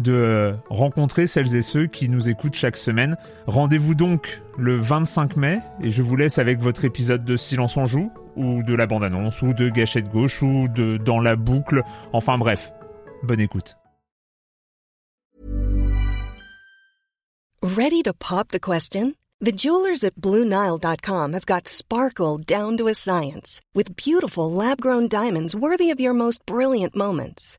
de rencontrer celles et ceux qui nous écoutent chaque semaine. Rendez-vous donc le 25 mai et je vous laisse avec votre épisode de Silence en joue ou de la bande-annonce ou de Gâchette gauche ou de Dans la boucle. Enfin bref, bonne écoute. Ready to pop the question? The jewelers at BlueNile.com have got sparkle down to a science with beautiful lab-grown diamonds worthy of your most brilliant moments.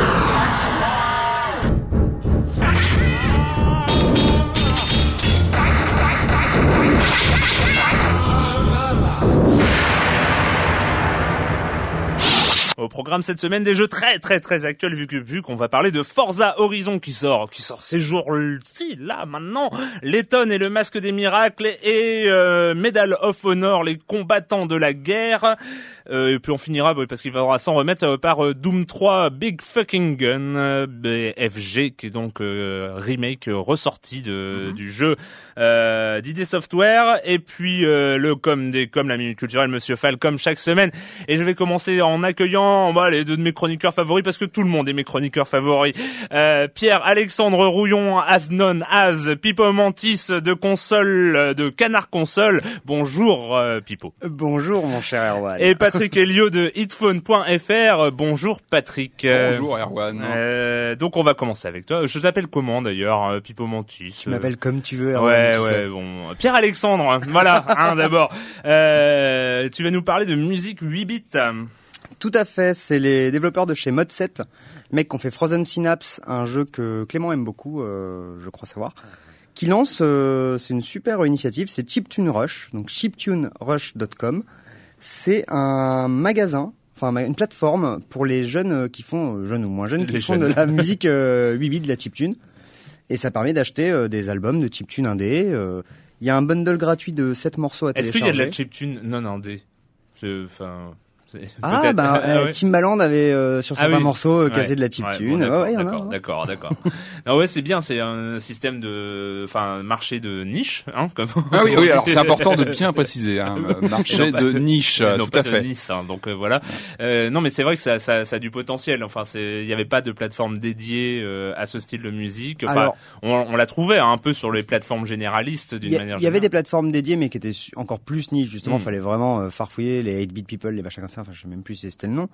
Au programme cette semaine des jeux très très très actuels vu que vu qu'on va parler de Forza Horizon qui sort qui sort ces jours-ci là maintenant. Letton et le masque des miracles et euh, Medal of Honor les combattants de la guerre. Euh, et puis on finira parce qu'il faudra s'en remettre euh, par euh, Doom 3 Big Fucking Gun BFG qui est donc remake ressorti de mhm. du jeu d'ID Software. Et puis le comme des comme la minute culturelle Monsieur Fall comme chaque semaine. Et je vais commencer en accueillant bah, les deux de mes chroniqueurs favoris parce que tout le monde est mes chroniqueurs favoris. Euh, Pierre Alexandre Rouillon, Asnon, Az, Pipo Mantis de console, de Canard Console. Bonjour euh, Pipo. Bonjour mon cher Erwan. Et Patrick Elio de hitphone.fr. Bonjour Patrick. Bonjour Erwan. Euh, donc on va commencer avec toi. Je t'appelle comment d'ailleurs, euh, Pipo Mantis Tu m'appelles comme tu veux. Erwan, ouais ouais bon. Pierre Alexandre, voilà. hein, D'abord, euh, tu vas nous parler de musique 8 bits. Tout à fait, c'est les développeurs de chez Mod7, mecs qui ont fait Frozen Synapse, un jeu que Clément aime beaucoup, euh, je crois savoir, qui lance, euh, c'est une super initiative, c'est Chiptune Rush, donc chiptunerush.com. C'est un magasin, enfin une plateforme pour les jeunes qui font, euh, jeunes ou moins jeunes, qui font de la musique 8 bits, de la chiptune. Et ça permet d'acheter des albums de chiptune indé. Il y a un bundle gratuit de 7 morceaux à télécharger. Est-ce qu'il y a de la chiptune non indé? Enfin, ah bah ah euh, Timbaland avait euh, sur certains ah, morceaux euh, cassé de la chiptune. Ouais, d'accord, d'accord, d'accord. non ouais, c'est bien, c'est un système de, enfin, marché de niche, hein, comme. Ah oui, oui. Alors c'est important de bien préciser, hein, marché de niche, tout à fait. Nice, hein, donc voilà. Euh, non, mais c'est vrai que ça, ça, ça, a du potentiel. Enfin, c'est, il n'y avait pas de plateforme dédiée à ce style de musique. Enfin, alors, on, on l'a trouvé hein, un peu sur les plateformes généralistes d'une manière. Il y avait des plateformes dédiées, mais qui étaient encore plus niche. Justement, il hmm. fallait vraiment farfouiller les 8-bit people, les machins comme ça enfin je sais même plus si c'était le nom.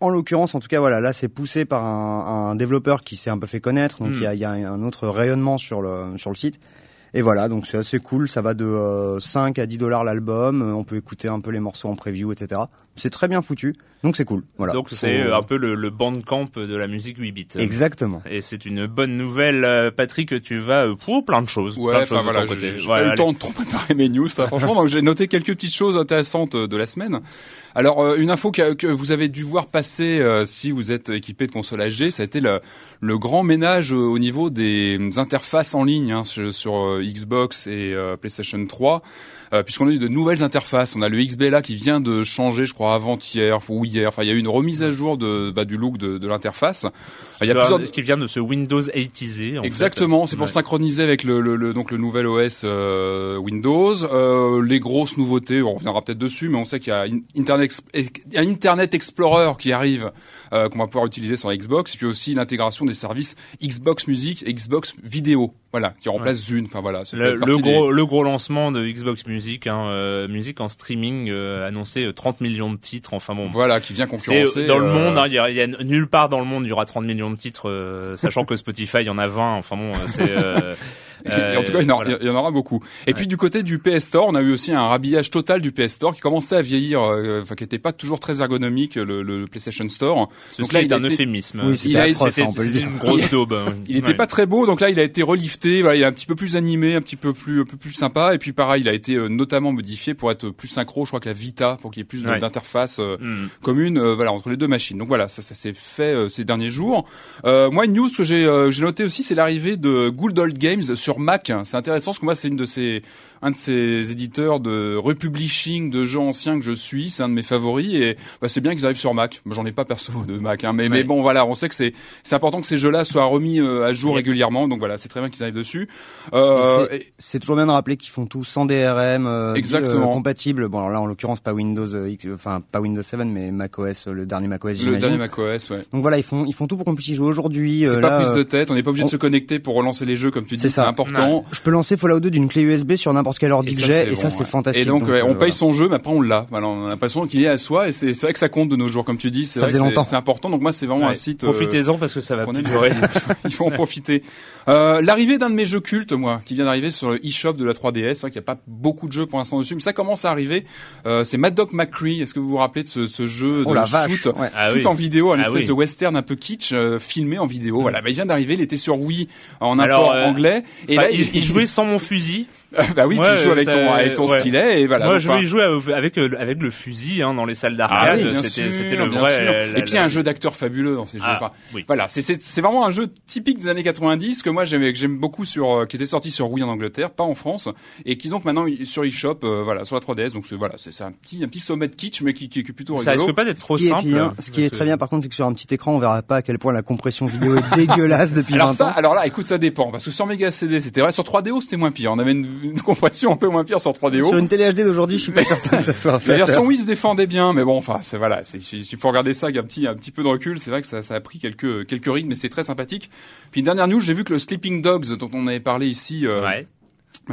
En l'occurrence, en tout cas, voilà, là c'est poussé par un, un, développeur qui s'est un peu fait connaître, donc hmm. il y, a, y, a, un autre rayonnement sur le sur le site. Et voilà, donc c'est assez cool. Ça va de 5 euh, à 10 dollars l'album. Euh, on peut écouter un peu les morceaux en preview, etc. C'est très bien foutu. Donc c'est cool. Voilà. Donc c'est un peu le, le bandcamp de la musique 8 bits. Exactement. Et c'est une bonne nouvelle, euh, Patrick. Tu vas pour plein de choses. Ouais, enfin voilà. J'ai pas eu le temps de trop préparer mes news, ça, franchement. donc j'ai noté quelques petites choses intéressantes de la semaine. Alors une info que, que, vous avez dû voir passer si vous êtes équipé de console HD, ça a été le, le grand ménage au niveau des interfaces en ligne hein, sur, sur Xbox et PlayStation 3. Euh, puisqu'on a eu de nouvelles interfaces. On a le XBLA qui vient de changer, je crois, avant-hier ou hier. Enfin, il y a eu une remise à jour de, bah, du look de, de l'interface. Il y a plusieurs qui vient de ce Windows 80 Exactement, c'est pour synchroniser avec le, le, donc le nouvel OS euh, Windows. Euh, les grosses nouveautés, on reviendra peut-être dessus, mais on sait qu'il y a Internet Explorer qui arrive, euh, qu'on va pouvoir utiliser sur Xbox, et puis aussi l'intégration des services Xbox Music et Xbox Vidéo. Voilà, qui remplace Zune. Enfin voilà, le, le gros, le gros lancement de Xbox Music, hein, euh, musique en streaming, euh, annoncé 30 millions de titres. Enfin bon, voilà, qui vient concurrencer. Dans le monde, hein, il y, a, y, a, nulle part dans le monde il y aura 30 millions de titres, sachant que Spotify il y en a 20. Enfin bon, c'est en tout cas, il y, en, aura, il y en aura beaucoup. Et puis du côté du PS Store, on a eu aussi un rhabillage total du PS Store qui commençait à vieillir, euh, enfin qui était pas toujours très ergonomique, le, le PlayStation Store. donc là, il est un euphémisme. Oui, il a été, une grosse daube. Hein. il était pas très beau, donc là, il a été relifté. Voilà, il est un petit peu plus animé, un petit peu plus, un peu plus sympa. Et puis pareil, il a été euh, notamment modifié pour être plus synchro. Je crois que la Vita, pour qu'il y ait plus d'interface euh, mm. commune, voilà, entre les deux machines. Donc voilà, ça, ça s'est fait ces derniers jours. moi, une news que j'ai, j'ai noté aussi, c'est l'arrivée de Good Old Games sur Mac. C'est intéressant parce que moi c'est une de ces un de ces éditeurs de republishing de jeux anciens que je suis, c'est un de mes favoris et bah, c'est bien qu'ils arrivent sur Mac. Moi, j'en ai pas perso de Mac, hein, mais, mais bon voilà, on sait que c'est c'est important que ces jeux-là soient remis euh, à jour régulièrement, donc voilà, c'est très bien qu'ils arrivent dessus. Euh, c'est toujours bien de rappeler qu'ils font tout sans DRM, euh, exactement compatible. Bon alors là en l'occurrence pas Windows, enfin pas Windows 7 mais macOS, le dernier macOS. Le dernier macOS, ouais. Donc voilà, ils font ils font tout pour qu'on puisse y jouer aujourd'hui. C'est pas prise de tête, on n'est pas obligé de se connecter pour relancer les jeux comme tu dis, c'est important. Je peux lancer Fallout 2 d'une clé USB sur n'importe quel ordi que j'ai et ça c'est fantastique. Et donc, on euh, paye son jeu mais après on l'a. Voilà, on a l'impression qu'il est à soi et c'est vrai que ça compte de nos jours comme tu dis, c'est c'est important. Donc moi c'est vraiment un site euh, Profitez-en parce que ça va plus durer. Il faut en profiter. Euh, l'arrivée d'un de mes jeux cultes moi qui vient d'arriver sur le eShop de la 3DS, hein, qui a pas beaucoup de jeux pour l'instant dessus, mais ça commence à arriver. c'est Mad Dog McCree. Est-ce que vous vous rappelez de ce, ce jeu oh, de shoot ah tout en vidéo, un ah espèce de western un peu kitsch filmé en vidéo. Voilà, bah, il vient d'arriver, il était sur Wii en import anglais et là il, il jouait sans mon fusil. bah oui, tu joues avec ton avec ton stylet et voilà. Moi, je voulais jouer avec avec le fusil hein, dans les salles d'arcade. Ah c'était c'était le vrai. et puis un jeu d'acteur fabuleux dans ces jeux. Ah, enfin, voilà, c'est c'est vraiment un jeu typique des années 90 que moi j'aime que j'aime beaucoup sur euh, qui était sorti sur Wii en Angleterre, pas en France, et qui donc maintenant sur eShop, euh, voilà, sur la 3DS. Donc voilà, c'est un petit un petit sommet de kitsch, mais qui qui, est plutôt rigolo. Ça risque pas d'être trop simple. Hein. ce qui est très bien par contre, c'est que sur un petit écran, on verra pas à quel point la compression vidéo est dégueulasse depuis alors 20 ça, Alors là, écoute, ça dépend parce que sur Mega CD, c'était vrai, sur 3DO, c'était moins pire. On avait une, une compression un peu moins pire sur 3DO. Sur une télé HD d'aujourd'hui, je suis pas certain que ça soit fait. La version Wii se défendait bien, mais bon, enfin, c'est voilà, c'est il faut regarder ça avec un petit un petit peu de recul. C'est vrai que ça, ça a pris quelques quelques rythmes, mais c'est très sympathique. Puis une dernière news, j'ai vu que le Sleeping Dogs dont on avait parlé ici. Euh,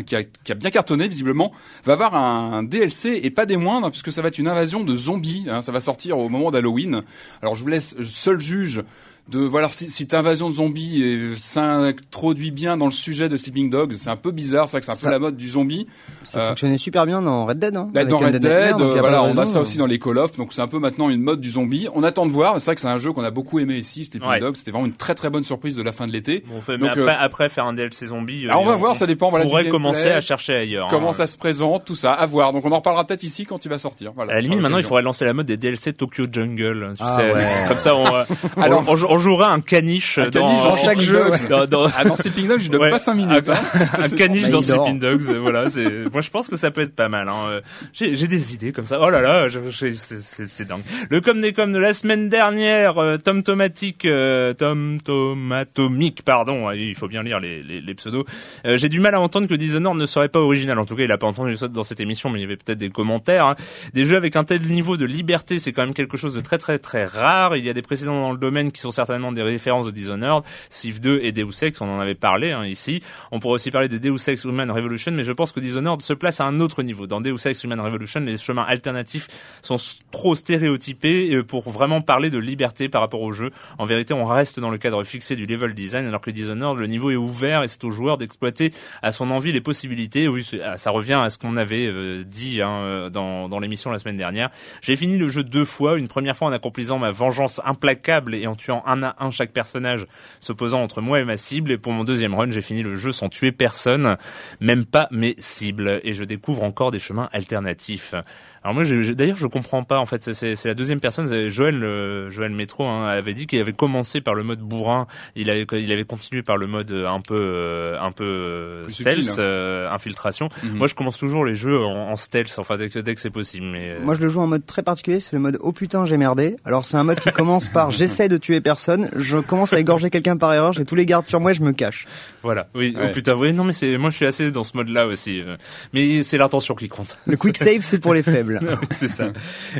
Qui a, qui a, bien cartonné visiblement, va avoir un DLC et pas des moindres puisque ça va être une invasion de zombies. Hein, ça va sortir au moment d'Halloween. Alors je vous laisse seul juge de voilà si cette invasion de zombies s'introduit bien dans le sujet de Sleeping Dogs. C'est un peu bizarre, c'est vrai que c'est un peu la mode du zombie. Ça euh, fonctionnait super bien dans Red Dead. Hein, bah, dans Red Dead, voilà, on a ça aussi dans les Call of, donc c'est un peu maintenant une mode du zombie. On attend de voir. C'est vrai que c'est un jeu qu'on a beaucoup aimé ici, Sleeping Dogs. C'était vraiment une très très bonne surprise de la fin de l'été. Bon, mais après, euh, après, faire un DLC zombie, on va voir, ça dépend. Voilà, on pourrait commencer à chercher ailleurs. Comment hein. ça se présente, tout ça, à voir. Donc on en reparlera peut-être ici quand il va sortir. Voilà, à la limite, maintenant il faudrait lancer la mode des DLC Tokyo Jungle. Tu ah sais, comme ça, on, Alors, on, jouera un caniche caniche dans, chaque jeu. Dans, dans... Ah, dans Sleeping Dogs, je donne pas 5 minutes. Un, hein. un caniche dans Sleeping Dogs, voilà. C'est, moi, je pense que ça peut être pas mal. Hein. J'ai, j'ai des idées comme ça. Oh là là, c'est, dingue. Le com des com de la semaine dernière, euh, Tom Tomatic, euh, Tom Tomatomic, pardon. Il faut bien lire les, les, les pseudos. Euh, j'ai du mal à entendre que Dishonored ne serait pas original. En tout cas, il a pas entendu ça dans cette émission, mais il y avait peut-être des commentaires. Hein. Des jeux avec un tel niveau de liberté, c'est quand même quelque chose de très très très rare. Il y a des précédents dans le domaine qui sont certainement des références de Dishonored, Civ 2 et Deus Ex, on en avait parlé hein, ici. On pourrait aussi parler de Deus Ex Human Revolution, mais je pense que Dishonored se place à un autre niveau. Dans Deus Ex Human Revolution, les chemins alternatifs sont trop stéréotypés euh, pour vraiment parler de liberté par rapport au jeu. En vérité, on reste dans le cadre fixé du level design, alors que Dishonored, le niveau est ouvert et c'est au joueur d'exploiter à son envie les possibilités. Oui, ah, ça revient à ce qu'on avait euh, dit hein, euh, dans, dans l'émission la semaine dernière. J'ai fini le jeu deux fois, une première fois en accomplissant ma vengeance implacable et en tuant un à un chaque personnage s'opposant entre moi et ma cible. Et pour mon deuxième run, j'ai fini le jeu sans tuer personne, même pas mes cibles. Et je découvre encore des chemins alternatifs. Alors moi, d'ailleurs, je comprends pas. En fait, c'est la deuxième personne. Joël, euh, Joël Métro hein, avait dit qu'il avait commencé par le mode bourrin. Il avait, il avait continué par le mode un peu, euh, un peu euh, stealth, hein. infiltration. Mhm. Moi, je commence toujours les jeux en, stealth, enfin dès que, dès que c'est possible. Mais moi, je le joue en mode très particulier. C'est le mode oh putain, j'ai merdé. Alors c'est un mode qui commence par j'essaie de tuer personne. Je commence à égorger quelqu'un par erreur. J'ai tous les gardes sur moi, et je me cache. Voilà. Oui. Oh putain. Oui. Non, mais c'est moi, je suis assez dans ce mode-là aussi. Mais c'est l'intention qui compte. Le quick save, c'est pour les faibles. C'est ça.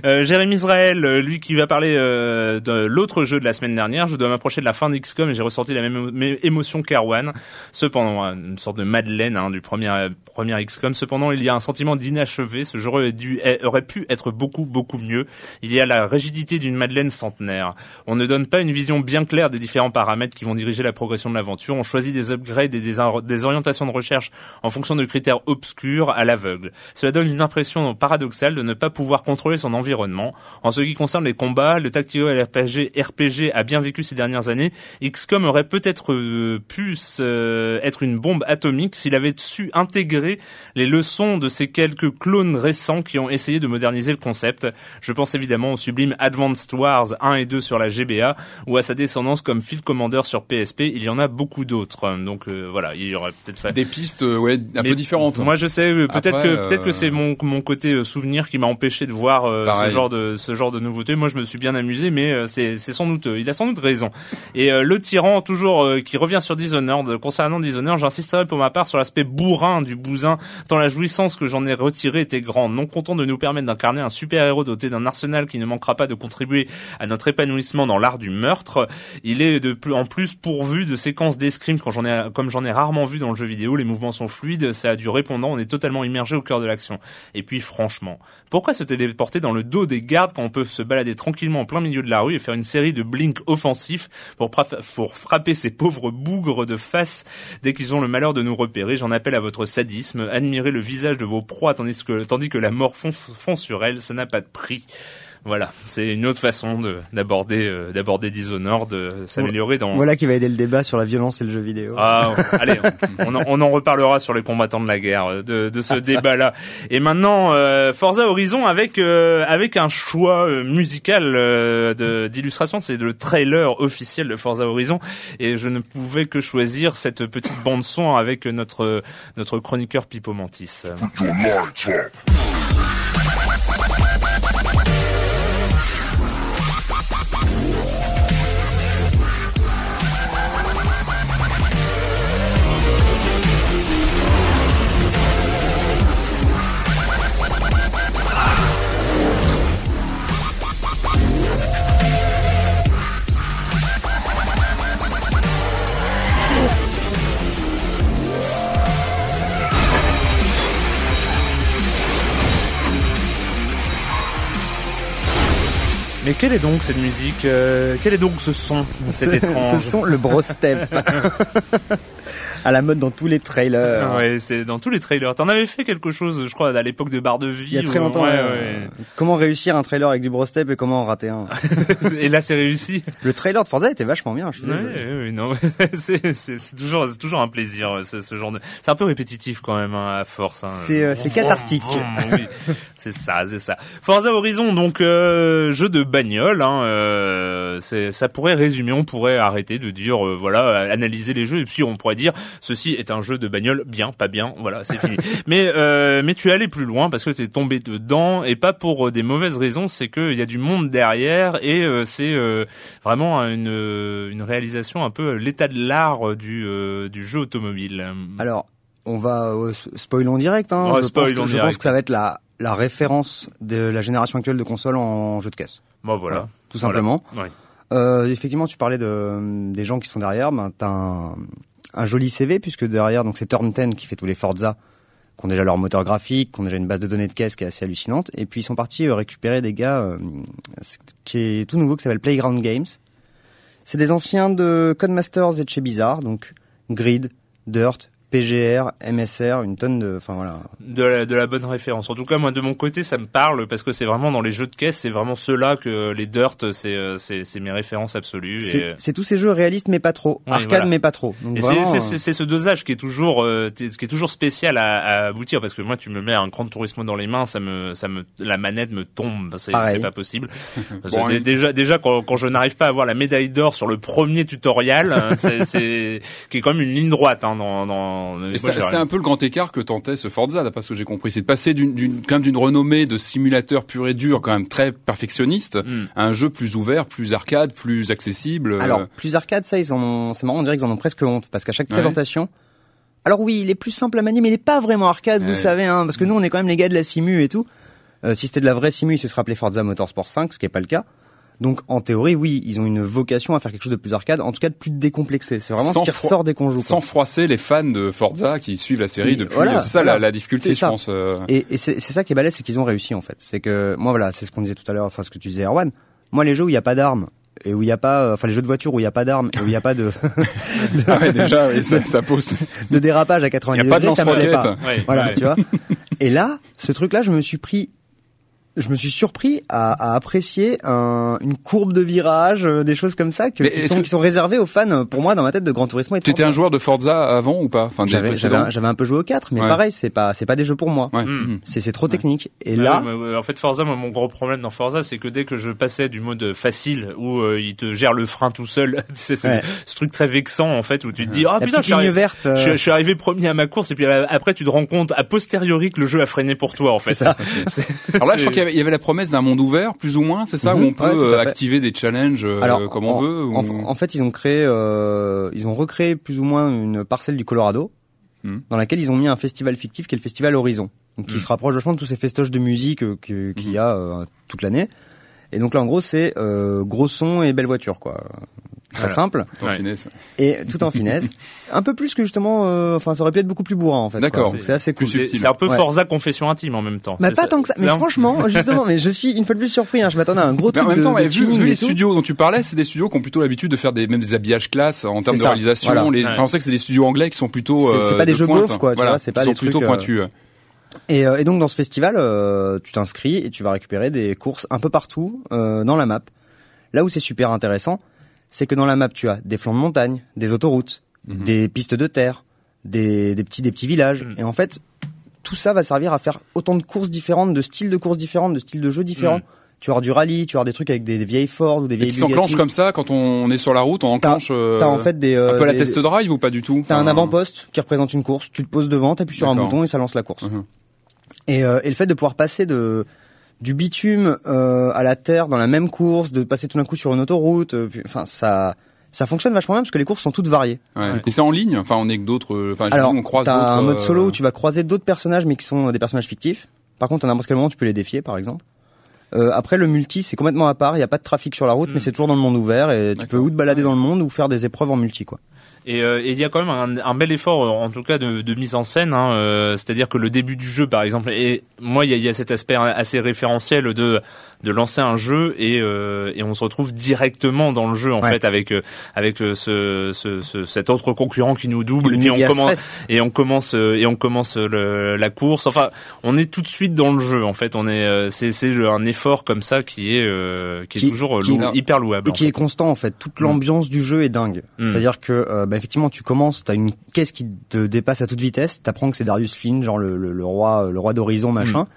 Euh, Jérémy Israël, euh, lui qui va parler euh, de l'autre jeu de la semaine dernière, je dois m'approcher de la fin d'XCOM et j'ai ressenti la même émotion qu'Erwan. Cependant, une sorte de Madeleine hein, du premier premier XCOM. Cependant, il y a un sentiment d'inachevé. Ce jeu aurait, dû, aurait pu être beaucoup beaucoup mieux. Il y a la rigidité d'une Madeleine centenaire. On ne donne pas une vision bien claire des différents paramètres qui vont diriger la progression de l'aventure. On choisit des upgrades et des, des orientations de recherche en fonction de critères obscurs à l'aveugle. Cela donne une impression paradoxale de ne pas pouvoir contrôler son environnement. En ce qui concerne les combats, le Tactical RPG, RPG a bien vécu ces dernières années. XCOM aurait peut-être euh, pu euh, être une bombe atomique s'il avait su intégrer les leçons de ces quelques clones récents qui ont essayé de moderniser le concept. Je pense évidemment au sublime Advanced Wars 1 et 2 sur la GBA ou à sa descendance comme Field Commander sur PSP. Il y en a beaucoup d'autres. Donc euh, voilà, il y aurait peut-être des pistes ouais un peu différentes. Moi je sais peut-être que peut-être que c'est mon mon côté souvenir qui m'a empêché de voir euh, ce genre de ce genre de nouveauté. Moi, je me suis bien amusé, mais euh, c'est c'est sans doute, il a sans doute raison. Et euh, le tyran, toujours qui revient sur Dishonored, concernant Dishonored, j'insisterai pour ma part sur l'aspect bourrin du bousin, tant la jouissance que j'en ai retirée était grande. Non content de nous permettre d'incarner un super héros doté d'un arsenal qui ne manquera pas de contribuer à notre épanouissement dans l'art du meurtre, il est de plus en plus pourvu de séquences d'escrime quand j'en ai comme j'en ai rarement vu dans le jeu vidéo. Les mouvements sont fluides, ça a du répondant, on est totalement immergé au cœur de l'action. Et puis franchement, pourquoi se téléporter dans le dos des gardes quand on peut se balader tranquillement en plein milieu de la rue et faire une série de blinks offensifs pour, frapper ces pauvres bougres de face dès qu'ils ont le malheur de nous repérer? J'en appelle à votre sadisme. Admirez le visage de vos proies tandis que, la mort fond, fond sur elle, ça n'a pas de prix. Voilà, c'est une autre façon d'aborder euh, d'aborder Dishonored, de s'améliorer dans. Voilà qui va aider le débat sur la violence et le jeu vidéo. Ah, allez, on, on, en, reparlera sur les combattants de la guerre euh, de, de ce ah, débat-là. Et maintenant, euh, Forza Horizon avec euh, avec un choix musical d'illustration, c'est le trailer officiel de Forza Horizon, et je ne pouvais que choisir cette petite bande son avec notre notre chroniqueur Pipo Mantis. Mais quelle est donc cette musique euh, Quel est donc ce son C'est étrange. Ce son, le bro step. à la mode dans tous les trailers. Ouais, c'est dans tous les trailers. T'en avais fait quelque chose, je crois, à l'époque de Barre de Vie. Il y a très longtemps. Ouais, Comment réussir un trailer avec du brostep et comment en rater un. et là, c'est réussi. Le trailer de Forza était vachement bien. Je suis ouais, non, c'est, toujours, c'est toujours un plaisir ce, ce genre de. C'est un peu répétitif quand même hein, à force. Hein. C'est, euh, cathartique. oui, c'est ça, c'est ça. Forza Horizon, donc euh, jeu de bagnole. Hein, euh, ça pourrait résumer. On pourrait arrêter de dire, euh, voilà, analyser les jeux et puis on pourrait dire ceci est un jeu de bagnole bien, pas bien, voilà, c'est fini. mais euh, mais tu es allé plus loin parce que tu es tombé dedans et pas pour euh, des mauvaises raisons, c'est qu'il y a du monde derrière et euh, c'est vraiment une une réalisation un peu l'état de l'art du du jeu automobile. Alors on va spoilons direct. Hein. je, pense que, je pense que ça va être la la référence de la génération actuelle de consoles en jeu de caisse. Bon voilà, tout simplement. Euh, effectivement, tu parlais de des gens qui sont derrière. Ben, t'as un, un joli CV puisque derrière donc c'est Turn 10 qui fait tous les Forza qui ont déjà leur moteur graphique, qui ont déjà une base de données de caisse qui est assez hallucinante et puis ils sont partis euh, récupérer des gars euh, qui est tout nouveau qui s'appelle Playground Games. C'est des anciens de Codemasters et de chez Bizarre donc Grid, Dirt, PGR, MSR, une tonne de, enfin voilà. De la, de la bonne référence. En tout cas, moi de mon côté, ça me parle parce que c'est vraiment dans les jeux de caisse, c'est vraiment ceux-là que les Dirt, c'est euh, c'est c'est mes références absolues. C'est c'est tous ces jeux réalistes mais pas trop, Oui, arcade voilà. mais pas trop. Donc Et vraiment, c'est- euh, c'est c'est ce dosage qui est toujours euh, qui est toujours spécial à, à aboutir parce que moi tu me mets un Grand Turismo dans les mains ça me ça me la manette me tombe c'est pas possible Parce Bon, que dé- oui. déjà déjà quand, quand je n'arrive pas à avoir la médaille d'or sur le premier tutoriel hein, c'est c'est qui est quand même une ligne droite hein, dans dans c'était un peu le grand écart que tentait ce Forza, d'après ce que j'ai compris. C'est de passer d'une, d'une, quand même d'une renommée de simulateur pur et dur, quand même très perfectionniste, Mm. à un jeu plus ouvert, plus arcade, plus accessible. euh, Alors, plus arcade, ça, ils en ont, c'est marrant, on dirait qu'ils en ont presque honte, parce qu'à chaque Ouais. présentation, alors oui, il est plus simple à manier, mais il est pas vraiment arcade, vous savez, hein, parce que nous, on est quand même les gars de la simu et tout. Euh, si c'était de la vraie simu, il se serait appelé Forza Motorsport 5, ce qui est pas le cas. Donc, en théorie, oui, ils ont une vocation à faire quelque chose de plus arcade, en tout cas de plus décomplexé. C'est vraiment Sans ce qui fro- ressort dès qu'on joue. quoi. sans froisser les fans de Forza qui suivent la série Et depuis. voilà, c'est ça voilà. la, la difficulté, je ça. pense. euh. Et, et c'est c'est ça qui est balèze, c'est qu'ils ont réussi en fait. C'est que moi voilà, c'est ce qu'on disait tout à l'heure, enfin ce que tu disais Erwan. Moi les jeux où il y a pas d'armes et où il y a pas, euh, enfin les jeux de voiture où il y a pas d'armes et où il y a pas de, Ah ouais, déjà, oui, ça, ça pose. de dérapage à Il 90 n'y a pas de degrés, ça me pas. Ouais, Voilà, ouais. tu vois. Et là, ce truc-là, je me suis pris, je me suis surpris à, à apprécier un, une courbe de virage, euh, des choses comme ça que, qui, sont, que- qui sont réservées aux fans. Pour moi, dans ma tête de Gran Turismo. et de Tu étais un Forza. joueur de Forza avant ou pas? Enfin, J'avais, un- j'avais un peu joué au 4, mais Ouais. pareil, c'est pas, c'est pas des jeux pour moi. Ouais. Mm. Mhm. C'est, c'est trop technique. Et là, ouais, ouais, en fait, Forza, moi, mon gros problème dans Forza, c'est que dès que je passais du mode facile où euh, il te gère le frein tout seul, tu sais, c'est Ouais. ce truc très vexant en fait où tu te dis, oh la putain, je petite suis, ligne arrivé, verte. euh, je, je suis arrivé premier à ma course et puis euh, après tu te rends compte a posteriori que le jeu a freiné pour toi en fait. C'est ça. Alors là, je crois il y avait la promesse d'un monde ouvert, plus ou moins, c'est ça, Mhm. où on peut Ouais, euh, activer des challenges euh, Alors, comme en, on veut. ou- En, en fait, ils ont créé, euh, ils ont recréé plus ou moins une parcelle du Colorado, Hmm. dans laquelle ils ont mis un festival fictif qui est le festival Horizon, donc qui Hmm. se rapproche vachement de tous ces festoches de musique que- qu'il y a toute l'année. Et donc là, en gros, c'est euh, gros son et belle voiture, quoi. Très Voilà. simple en Ouais. finesse. et tout en finesse. un peu plus que justement, euh, enfin, ça aurait pu être beaucoup plus bourrin en fait. D'accord. C'est assez cool. C'est subtil. c'est un peu Ouais. Forza confession intime en même temps. Mais C'est pas ça- tant que ça. Mais franchement, justement, mais je suis une fois de plus surpris. Hein. Je m'attendais à un gros Mais truc en même de, temps, de vu, vu les tout. studios dont tu parlais, c'est des studios qui ont plutôt l'habitude de faire des même des habillages classe en termes de réalisation. voilà. Les, Ouais. on sait que c'est des studios anglais qui sont plutôt. C'est- c'est euh, pas des de jeux beaufs, quoi, Voilà, c'est pas des trucs, plutôt euh, pointus. Et, euh, et donc dans ce festival, euh, tu t'inscris et tu vas récupérer des courses un peu partout euh, dans la map. Là où c'est super intéressant, c'est que dans la map tu as des flancs de montagne, des autoroutes, Mhm. des pistes de terre, des, des petits des petits villages. Mhm. Et en fait, tout ça va servir à faire autant de courses différentes, de styles de courses différentes, de styles de jeux différents. Mhm. Tu vas avoir du rallye, tu vas avoir des trucs avec des, des vieilles Ford ou des Et vieilles qui s'enclenchent comme ça quand on est sur la route, on enclenche. euh, T'as en fait des euh, un peu la des- test drive ou pas du tout? T'as un avant-poste qui représente une course, tu te poses devant, t'appuies sur un bouton et ça lance la course. Mhm. Et, euh, et le fait de pouvoir passer de du bitume euh, à la terre dans la même course, de passer tout d'un coup sur une autoroute, euh, enfin ça ça fonctionne vachement bien parce que les courses sont toutes variées. Ouais. Et c'est en ligne? Enfin, on est que d'autres. Enfin, Alors on croise t'as un mode solo où tu vas croiser d'autres personnages mais qui sont des personnages fictifs. Par contre, à n'importe quel moment, tu peux les défier, par exemple. Euh, après, le multi, c'est complètement à part. Il n'y a pas de trafic sur la route, Mm. mais c'est toujours dans le monde ouvert et tu peux ou te balader dans le monde ou faire des épreuves en multi, quoi. Et euh, il y a quand même un, un bel effort, euh, en tout cas, de, de mise en scène. Hein, euh, C'est-à-dire que le début du jeu, par exemple, et moi, il y a, il y a cet aspect assez référentiel de de lancer un jeu et euh, et on se retrouve directement dans le jeu en Ouais. fait avec euh, avec euh, ce, ce, ce cet autre concurrent qui nous double et, on commence stress. et on commence euh, et on commence le, la course. Enfin, on est tout de suite dans le jeu. En fait, on est euh, c'est c'est un effort comme ça qui est euh, qui est Qui- toujours qui- lou- hyper louable. et qui est constant en fait. Toute l'ambiance du jeu est dingue. Mm. C'est-à-dire que bah, effectivement tu commences, t'as une caisse qui te dépasse à toute vitesse, t'apprends que c'est Darius Flynn, genre le, le, le roi, le roi d'horizon machin.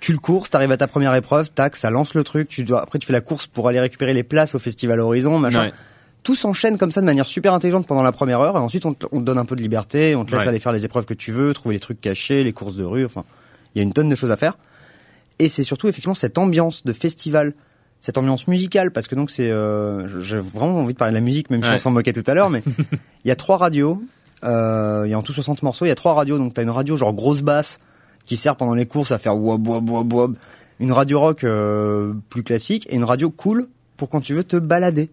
Tu le courses, t'arrives à ta première épreuve, tac, ça lance le truc. Tu dois après tu fais la course pour aller récupérer les places au festival Horizon machin. Ouais. Tout s'enchaîne comme ça de manière super intelligente pendant la première heure et ensuite on te, on te donne un peu de liberté, on te laisse Ouais. aller faire les épreuves que tu veux, trouver les trucs cachés, les courses de rue. Enfin, il y a une tonne de choses à faire. Et c'est surtout effectivement cette ambiance de festival, cette ambiance musicale, parce que donc c'est, euh, j'ai vraiment envie de parler de la musique, même si on s'en moquait tout à l'heure, mais il y a trois radios, euh, il y a en tout 60 morceaux, il y a trois radios, donc t'as une radio genre grosse basse qui sert pendant les courses à faire wob wob wob wob, une radio rock euh, plus classique et une radio cool pour quand tu veux te balader.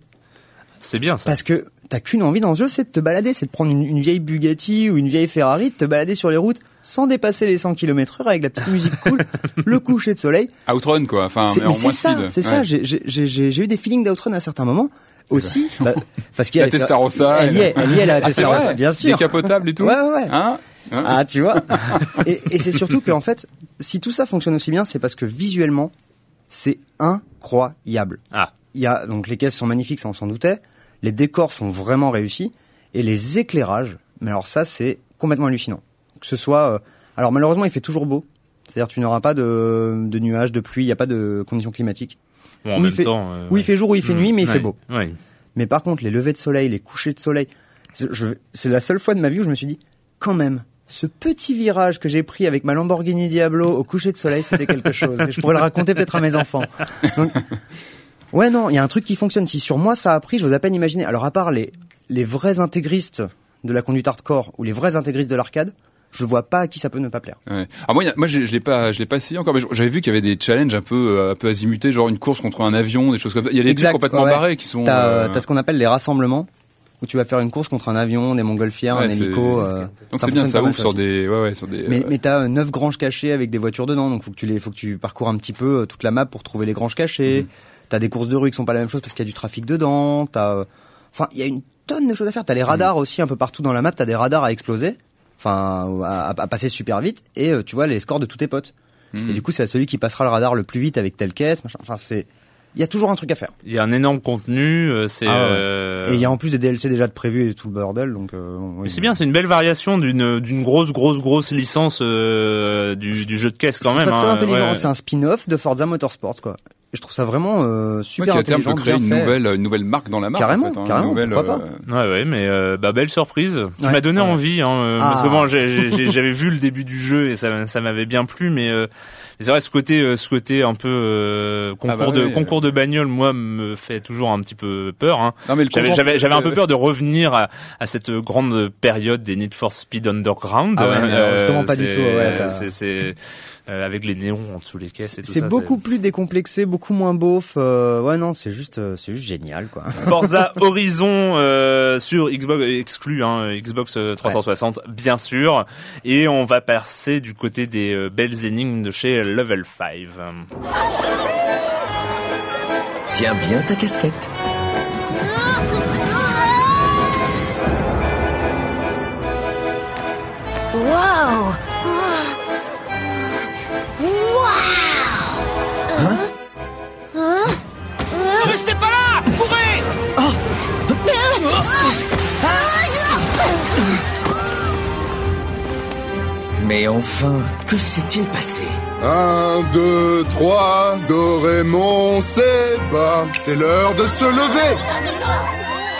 C'est bien ça. Parce que t'as qu'une envie dans ce jeu, c'est de te balader, c'est de prendre une, une vieille Bugatti ou une vieille Ferrari, de te balader sur les routes sans dépasser les 100 km heure avec la petite musique cool, le coucher de soleil. Outrun quoi, enfin mais en mais moins c'est ça, c'est ça. Ouais. J'ai- j'ai- J'ai j'ai eu des feelings d'Outrun à certains moments aussi, bah, parce qu'il y La a Testarossa. Elle y est, elle y est la Ah, Testarossa, bien sûr. Décapotable et tout. Ouais, ouais, ouais. Hein Hein Ah, tu vois. et et c'est surtout que en fait, si tout ça fonctionne aussi bien, c'est parce que visuellement, c'est incroyable. Ah. Il y a donc les caisses sont magnifiques, ça on s'en doutait. Les décors sont vraiment réussis et les éclairages. Mais alors ça, c'est complètement hallucinant. Que ce soit, euh, alors malheureusement, il fait toujours beau. C'est-à-dire, tu n'auras pas de, de nuages, de pluie, il n'y a pas de conditions climatiques. Bon, en Oui, même il fait- temps. euh, Où il fait jour, où il fait Hmm. nuit, mais il Ouais, fait beau. ouais. Mais par contre, les levées de soleil, les couchers de soleil, c'est la seule fois de ma vie où je me suis dit, quand même, ce petit virage que j'ai pris avec ma Lamborghini Diablo au coucher de soleil, c'était quelque chose. Et je pourrais le raconter peut-être à mes enfants. Donc, ouais, non, il y a un truc qui fonctionne. Si sur moi ça a pris, j'ose à peine imaginer. Alors à part les, les vrais intégristes de la conduite hardcore ou les vrais intégristes de l'arcade, je vois pas à qui ça peut ne pas plaire. Ouais. Alors moi, il y a- moi, je, je l'ai pas, je l'ai pas essayé encore, mais j'avais vu qu'il y avait des challenges un peu, euh, un peu azimutés, genre une course contre un avion, des choses comme ça. Il y a des trucs complètement ouais. barrés qui sont. T'as euh, ce qu'on appelle les rassemblements, où tu vas faire une course contre un avion, des montgolfières, Ouais, un hélico. euh, Donc c'est bien, ça ouvre sur des, ouais, ouais, sur des. Mais, euh, mais t'as euh, neuf granges cachées avec des voitures dedans, donc faut que tu les, faut que tu parcours un petit peu euh, toute la map pour trouver les granges cachées. Mhm. T'as des courses de rue qui sont pas la même chose parce qu'il y a du trafic dedans. T'as, euh, enfin, il y a une tonne de choses à faire. T'as les Mhm. radars aussi un peu partout dans la map. T'as des radars à exploser, enfin, à, à passer super vite, et tu vois les scores de tous tes potes. Mhm. Et du coup, c'est à celui qui passera le radar le plus vite avec telle caisse, machin. Enfin, c'est, il y a toujours un truc à faire. Il y a un énorme contenu. euh, C'est. Ah ouais. euh, Et il y a en plus des DLC déjà de prévus et tout le bordel, donc. euh, oui. Mais c'est bien, c'est une belle variation d'une d'une grosse grosse grosse licence euh, du, du jeu de caisse quand Je même. ça très hein, intelligent. ouais. C'est un spin-off de Forza Motorsport, quoi. Et je trouve ça vraiment euh, ouais, super qui à terme intelligent, peut créer une fait. nouvelle, une nouvelle marque dans la marque. Carrément, en fait, hein, carrément, nouvelle, pourquoi euh, Ouais, ouais, mais euh, bah, belle surprise. Tu Ouais, m'as donné ouais. envie, hein, euh, parce que Ah. bon, j'ai- j'ai- j'avais vu le début du jeu et ça, ça m'avait bien plu, mais euh, c'est vrai ce côté, euh, ce côté un peu euh, concours Ah bah de oui, concours de bagnole, moi, me fait toujours un petit peu peur. Hein. Non mais le J'avais j'avais j'avais un peu euh, peur de revenir à, à cette grande période des Need for Speed Underground. Ah ouais, alors, justement, pas du tout, ouais, c'est euh, avec les néons en dessous les caisses et tout ça. C'est beaucoup plus décomplexé, beaucoup moins beauf. euh, ouais, non, c'est juste, euh, c'est juste génial, quoi. Forza Horizon euh, sur Xbox exclu hein, Xbox euh, 360 bien sûr et on va passer du côté des euh, belles énigmes de chez Level 5. Tiens bien ta casquette. Wow Ne restez pas là Courez Mais enfin, que s'est-il passé Un, deux, trois, Dorémon, c'est bas. C'est l'heure de se lever.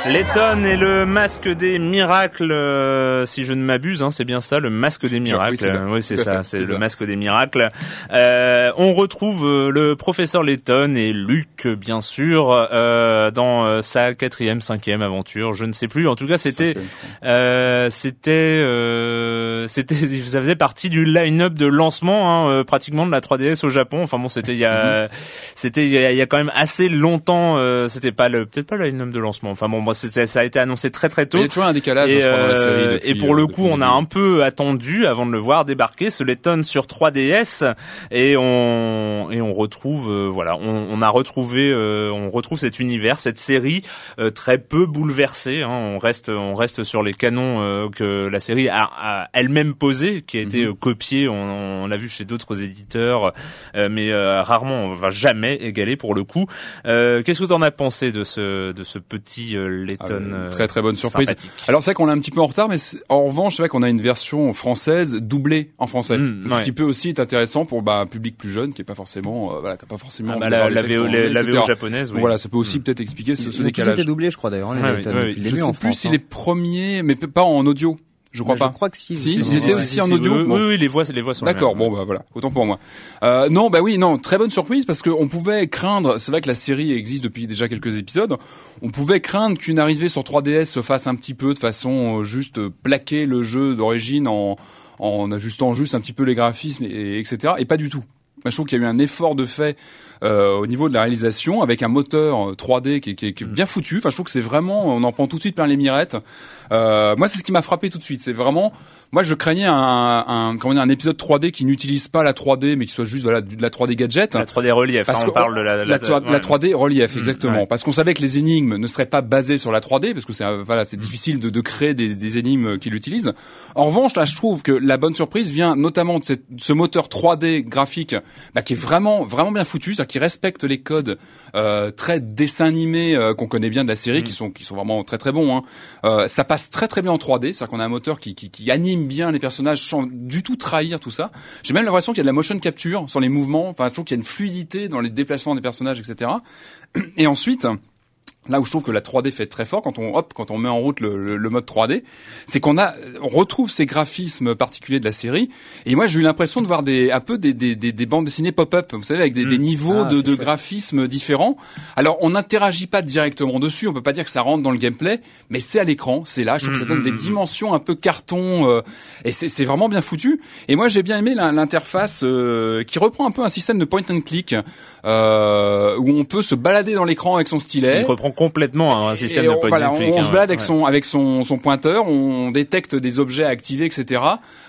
Letton et le masque des miracles, euh, si je ne m'abuse, hein, c'est bien ça, le masque des miracles. oui, c'est ça. Oui, c'est le ça. masque des miracles. Euh, on retrouve euh, le professeur Letton et Luc, bien sûr, euh, dans euh, sa quatrième, cinquième aventure. Je ne sais plus. En tout cas, c'était, euh, c'était, euh, c'était, ça faisait partie du line-up de lancement, hein, pratiquement de la 3DS au Japon. Enfin bon, c'était il y a, c'était il y a, il y a quand même assez longtemps. euh, c'était pas le, peut-être pas le line-up de lancement. Enfin bon, moi, c'était, ça a été annoncé très très tôt. Il y a toujours un décalage, Et, la série. euh, depuis, et pour le euh, coup, on a un peu attendu avant de le voir débarquer ce Letton sur 3DS et on et on retrouve euh, voilà, on, on a retrouvé euh, on retrouve cet univers, cette série euh, très peu bouleversée. Hein, on reste on reste sur les canons euh, que la série a, a elle-même posé, qui a été Mhm. euh, copié. On, on l'a vu chez d'autres éditeurs, euh, mais euh, rarement, on va jamais égaler pour le coup. Euh, Qu'est-ce que tu en as pensé de ce de ce petit Ah, Letton euh, très très bonne surprise. Alors c'est vrai qu'on est un petit peu en retard, mais en revanche c'est vrai qu'on a une version française doublée en français, Mm, ce ouais. qui peut aussi être intéressant pour bah, un public plus jeune qui est pas forcément, euh, voilà, qui a pas forcément. Ah bah, la, la VO, anglais, la japonaise, oui. Voilà, ça peut aussi peut-être expliquer ce, ce décalage. été doublés, je crois d'ailleurs. les Ouais, ouais, Je sais en plus France, si hein. les premiers, mais pas en audio. Je crois pas. Je crois que si. Si, ils étaient aussi en audio. Oui, oui, les voix, les voix sont D'accord, bon bah voilà, autant pour moi. Euh, non, bah oui, non, très bonne surprise parce qu'on pouvait craindre, c'est vrai que la série existe depuis déjà quelques épisodes, on pouvait craindre qu'une arrivée sur 3DS se fasse un petit peu de façon euh, juste plaquer le jeu d'origine en en ajustant juste un petit peu les graphismes et, et etc. Et pas du tout. Moi, je trouve qu'il y a eu un effort de fait au niveau de la réalisation avec un moteur 3D qui, qui, qui est bien foutu. Enfin, je trouve que c'est vraiment, on en prend tout de suite plein les mirettes. Euh, moi, c'est ce qui m'a frappé tout de suite. C'est vraiment, moi, je craignais un, un, comment dire, un épisode 3D qui n'utilise pas la 3D, mais qui soit juste voilà de la 3D gadget. La 3D relief. Parce hein, on parle de la, la, la, la 3D relief, Mmh, exactement. ouais. Parce qu'on savait que les énigmes ne seraient pas basées sur la 3D, parce que c'est euh, voilà, c'est difficile de, de créer des, des énigmes qui l'utilisent. En revanche, là, je trouve que la bonne surprise vient notamment de, cette- de ce moteur 3D graphique, bah, qui est vraiment vraiment bien foutu, c'est-à-dire qui respecte les codes euh, très dessin animé euh, qu'on connaît bien de la série, qui sont qui sont vraiment très très bons. Hein. Euh, ça passe très très bien en 3D, c'est-à-dire qu'on a un moteur qui, qui, qui anime bien les personnages sans du tout trahir tout ça. J'ai même l'impression qu'il y a de la motion capture sur les mouvements, enfin je trouve qu'il y a une fluidité dans les déplacements des personnages, etc. Et ensuite, là où je trouve que la 3D fait très fort quand on hop quand on met en route le, le- le mode 3D, c'est qu'on a on retrouve ces graphismes particuliers de la série. Et moi j'ai eu l'impression de voir des un peu des, des, des, des bandes dessinées pop-up, vous savez, avec des, des niveaux Ah, de, de graphismes différents. Alors on n'interagit pas directement dessus, on peut pas dire que ça rentre dans le gameplay, mais c'est à l'écran, c'est là. Je trouve que ça donne des dimensions un peu carton euh, et c'est c'est vraiment bien foutu. Et moi j'ai bien aimé l'in- l'interface euh, qui reprend un peu un système de point and click euh, où on peut se balader dans l'écran avec son stylet. Il reprend complètement un système Et de on, voilà, on, hein, se balade avec son avec son, son pointeur, on détecte des objets à activer, etc.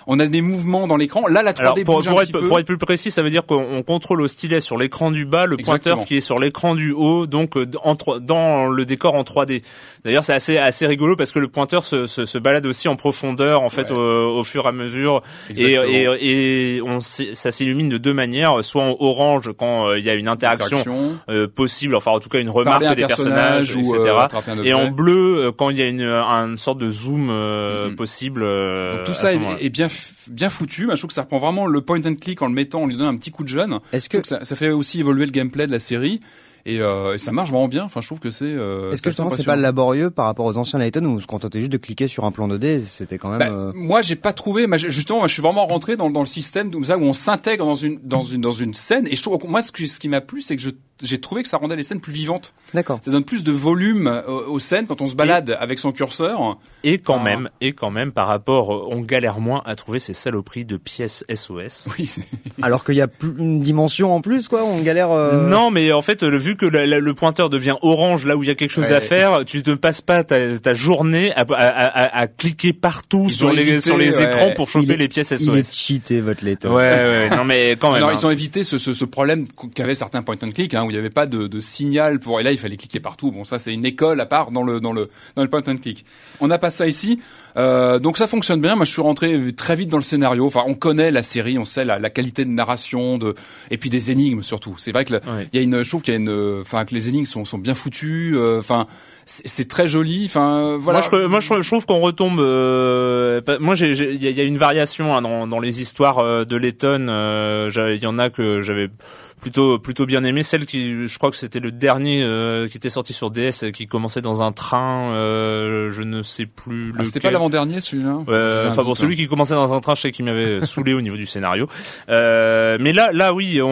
On a des mouvements dans l'écran. Là, la 3D Alors pour, bouge pour un être, petit peu. pour être plus précis, ça veut dire qu'on on contrôle au stylet sur l'écran du bas, le Exactement. pointeur qui est sur l'écran du haut, donc euh, en dans le décor en 3D. D'ailleurs, c'est assez assez rigolo parce que le pointeur se, se, se balade aussi en profondeur, en fait, Ouais. au, au fur et à mesure, et, Exactement. et, et on s'est- ça s'illumine de deux manières, soit en orange quand euh, il y a une interaction Interaction. euh, possible, enfin en tout cas une remarque un des personnages, ou, etc. euh, et en bleu euh, quand il y a une, une sorte de zoom euh, Mhm. possible. euh, Donc tout ça est, bien bien foutu. Je trouve que ça reprend vraiment le point and click en le mettant, en lui donnant un petit coup de jeune. Est-ce que, trouve que ça, ça fait aussi évoluer le gameplay de la série et, euh, et ça marche vraiment bien. Enfin, je trouve que c'est. Euh, est-ce que justement c'est pas laborieux par rapport aux anciens Layton où on se contentait juste de cliquer sur un plan 2D, c'était quand même. Bah, euh, Moi, j'ai pas trouvé. justement, moi, je suis vraiment rentré dans, dans le système comme ça où on s'intègre dans une dans une dans une scène. Et je trouve, moi, ce, que- ce qui m'a plu, c'est que je j'ai trouvé que ça rendait les scènes plus vivantes. D'accord. Ça donne plus de volume euh, aux scènes quand on se balade avec son curseur. Et quand Ah. même, et quand même, par rapport, euh, on galère moins à trouver ces saloperies de pièces SOS. Oui, Alors qu'il y a plus une dimension en plus, quoi. On galère. euh, Non, mais en fait, vu que la- la- le pointeur devient orange là où il y a quelque chose Ouais. à faire, tu ne passes pas ta, ta journée à, à, à- à cliquer partout Ils sur les, évité, sur les ouais. écrans pour choper est- les pièces Il est SOS. cheaté votre Layton. Ouais, ouais, non mais quand même. Alors, hein. ils ont évité ce, ce, ce problème qu'avaient certains point and click, hein, il n'y avait pas de, de signal pour. Et là, il fallait cliquer partout. Bon, ça, c'est une école à part dans le dans le dans le point and click. On n'a pas ça ici, euh, donc ça fonctionne bien. Moi, je suis rentré très vite dans le scénario. Enfin, on connaît la série, on sait la, la qualité de narration, de et puis des énigmes surtout. C'est vrai que Ouais. il y a une, je trouve qu'il y a une, enfin que les énigmes sont sont bien foutues. euh, Enfin, c'est c'est très joli. Enfin, voilà. Moi, je, moi, je, trouve qu'on retombe. euh, moi, il y, a- il y a une variation hein, dans, dans les histoires euh, de Letton. euh, Il y en a que j'avais plutôt plutôt bien aimé. Celle qui, je crois que c'était le dernier euh, qui était sorti sur DS, qui commençait dans un train. euh, je ne sais plus. Ah, C'était. L'avant-dernier celui-là. Euh, enfin bon, celui hein. qui commençait dans un train, je sais qu'il m'avait saoulé au niveau du scénario. Euh, mais là, là, oui, on,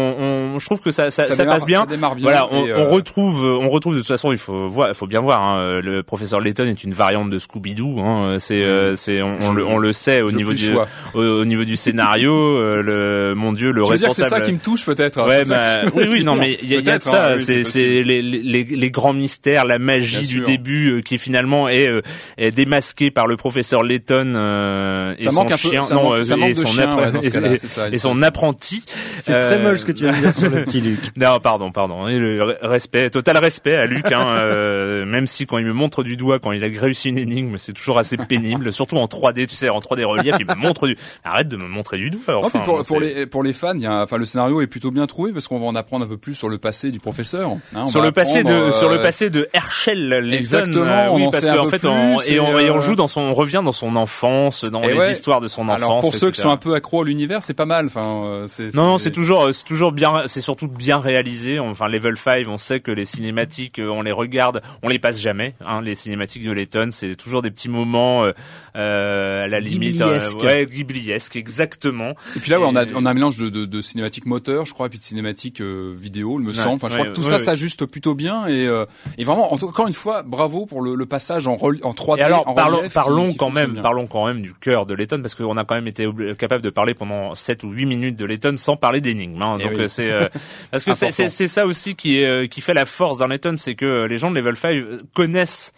on- je trouve que ça, ça, ça démarre- passe bien. Voilà, on, et, on euh, retrouve, on retrouve de toute façon, il faut voir, il faut bien voir. Hein, le professeur Layton est une variante de Scooby-Doo. Hein, c'est, euh, c'est, on, le, on le sait au je niveau du, au, au niveau du scénario. euh, le, mon Dieu, le Tu que c'est responsable. ça qui me touche peut-être hein, Ouais, bah, oui, oui, non, mais il y a, il y a de ça. hein, c'est, les, les, les grands mystères, la magie Bien du sûr. début euh, qui finalement est, euh, est démasquée par le professeur Layton euh, et Ça son chien, ça non, manque, euh, ça et son chien, appre- ouais, dans ce cas-là, et- c'est ça. et son apprenti. C'est très Euh, moche ce que tu viens de dire sur le petit Luc. Non, pardon, pardon. Et le re- respect, total respect à Luc. Hein, euh, même si quand il me montre du doigt, quand il a réussi une énigme, c'est toujours assez pénible. Surtout en 3D, tu sais, en 3D relief, il me montre du. Arrête de me montrer du doigt. Non, Enfin, puis pour, bon, pour c'est- les pour les fans, il y a, enfin le scénario est plutôt bien trouvé parce qu'on va en apprendre un peu plus sur le passé du professeur. hein. On sur va le passé de sur le euh, passé de Herschel Layton, Exactement, euh, oui parce qu'en fait on, et, on, et, et on joue dans son on revient dans son enfance dans Et les ouais. histoires de son enfance Alors pour ceux qui sont un peu accros à l'univers, c'est pas mal. Enfin, euh, c'est Non, non, c'est toujours, c'est toujours bien, c'est surtout bien réalisé. Enfin, Level 5, on sait que les cinématiques, euh, on les regarde, on les passe jamais. Hein, les cinématiques de Letton, c'est toujours des petits moments euh, euh, à la limite, Ghibliesques. ouais, ghibliesque, exactement. Et puis là, ouais, on a on a un mélange de, de, de cinématiques moteurs, je crois, et puis de cinématiques euh, vidéo, il me Ouais, semble. Enfin, je ouais, crois que tout ouais, ça ouais. s'ajuste plutôt bien et, euh, et vraiment, en- encore une fois, bravo pour le, le passage en, rel- en 3D. Et alors, en parlons, relief parlons quand même, bien. parlons quand même du cœur de Letton, parce qu'on a quand même été capable de parler pendant 7 ou 8 minutes de Letton sans parler d'énigmes. Hein. Eh Donc oui. euh, c'est euh, parce que c'est- ça aussi qui est euh, qui fait la force dans Letton, c'est que les gens de Level 5 connaissent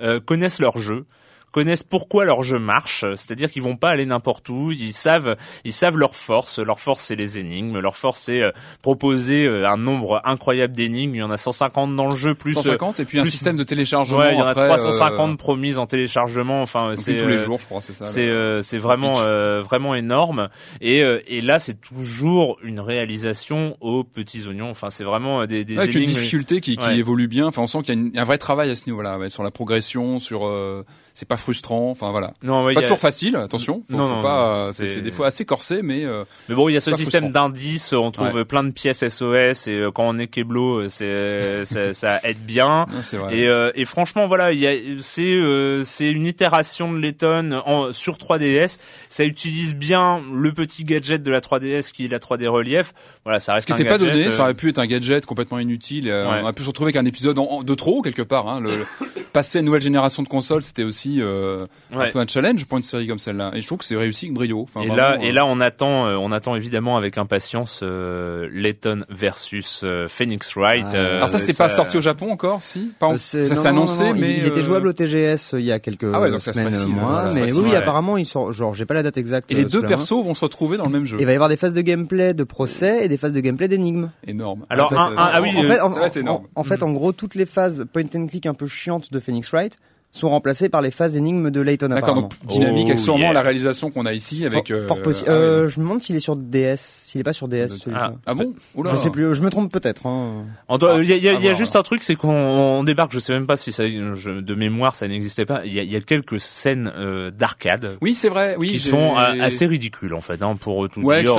euh, connaissent leur jeu connaissent pourquoi leur jeu marche, c'est-à-dire qu'ils vont pas aller n'importe où, ils savent ils savent leur force, leur force c'est les énigmes, leur force c'est euh, proposer euh, un nombre incroyable d'énigmes, il y en a 150 dans le jeu plus euh, 150 et puis un système de téléchargement. Ouais, il y en a après, 350 euh, promises en téléchargement. Enfin, c'est tous les euh, jours, je crois, c'est ça. c'est euh, c'est vraiment euh, vraiment énorme. Et euh, et là, c'est toujours une réalisation aux petits oignons. Enfin, c'est vraiment euh, des des avec une énigmes. difficulté qui, qui Ouais. évolue bien. Enfin, on sent qu'il y a une- un vrai travail à ce niveau-là, ouais, sur la progression, sur euh, c'est pas frustrant. Enfin voilà, Non, c'est pas a- toujours facile. Attention, faut, Non, faut non, pas. non, euh, c'est des fois assez corsé, mais euh, Mais bon, il y a ce système frustrant. d'indices. On trouve Ouais. plein de pièces SOS et euh, quand on est Keblo, c'est ça, ça aide bien. non, c'est vrai. Et, et franchement, voilà, il y a, c'est c'est une itération de Letton en sur 3DS. Ça utilise bien le petit gadget de la 3DS qui est la 3D relief. Voilà, ça Ce reste qui un n'était pas donné, ça aurait pu être un gadget complètement inutile. Ouais. On a pu se retrouver avec un épisode en- en- de trop quelque part. Hein. Le, le- passer à une nouvelle génération de consoles, c'était aussi euh, Ouais. un peu un challenge pour une série comme celle-là. Et je trouve que c'est réussi avec brio. Enfin, et vraiment, là, euh, et là, on attend, euh, on attend évidemment avec impatience euh, Letton versus euh, Phoenix Wright. Ah. euh, Alors ça, c'est pas sorti au Japon encore, si pas en- Euh, c'est- Ça s'est non, annoncé, non, non, mais il, il était jouable au TGS euh, il y a quelques Ah ouais, donc ça se semaines, précise, mois, ça se mais oui, ouais. apparemment ils sont, genre j'ai pas la date exacte. Et les deux persos vont se retrouver dans le même jeu. Et il va y avoir des phases de gameplay de procès et des phases de gameplay d'énigmes. Énorme. Alors, Ah, ça, ça- ah oui, en, fait, en, ça va être en- énorme. en fait, en gros, toutes les phases point and click un peu chiantes de Phoenix Wright sont remplacées par les phases énigmes de Layton D'accord, apparemment. donc dynamique Oh, avec sûrement yeah. la réalisation qu'on a ici avec. Fort, euh, fort possible. ah euh, je me demande s'il est sur DS, s'il est pas sur DS celui-là. Ah. Ah bon Oula. Je sais plus, je me trompe peut-être. Hein. Ah, Il y a, il y a- il y a juste un truc, c'est qu'on on débarque. Je sais même pas si ça, je- de mémoire, ça n'existait pas. Il y a, il y a quelques scènes euh, d'arcade Oui, c'est vrai. Oui, qui sont euh, assez ridicules en fait. Hein, pour tout Ouais, dire,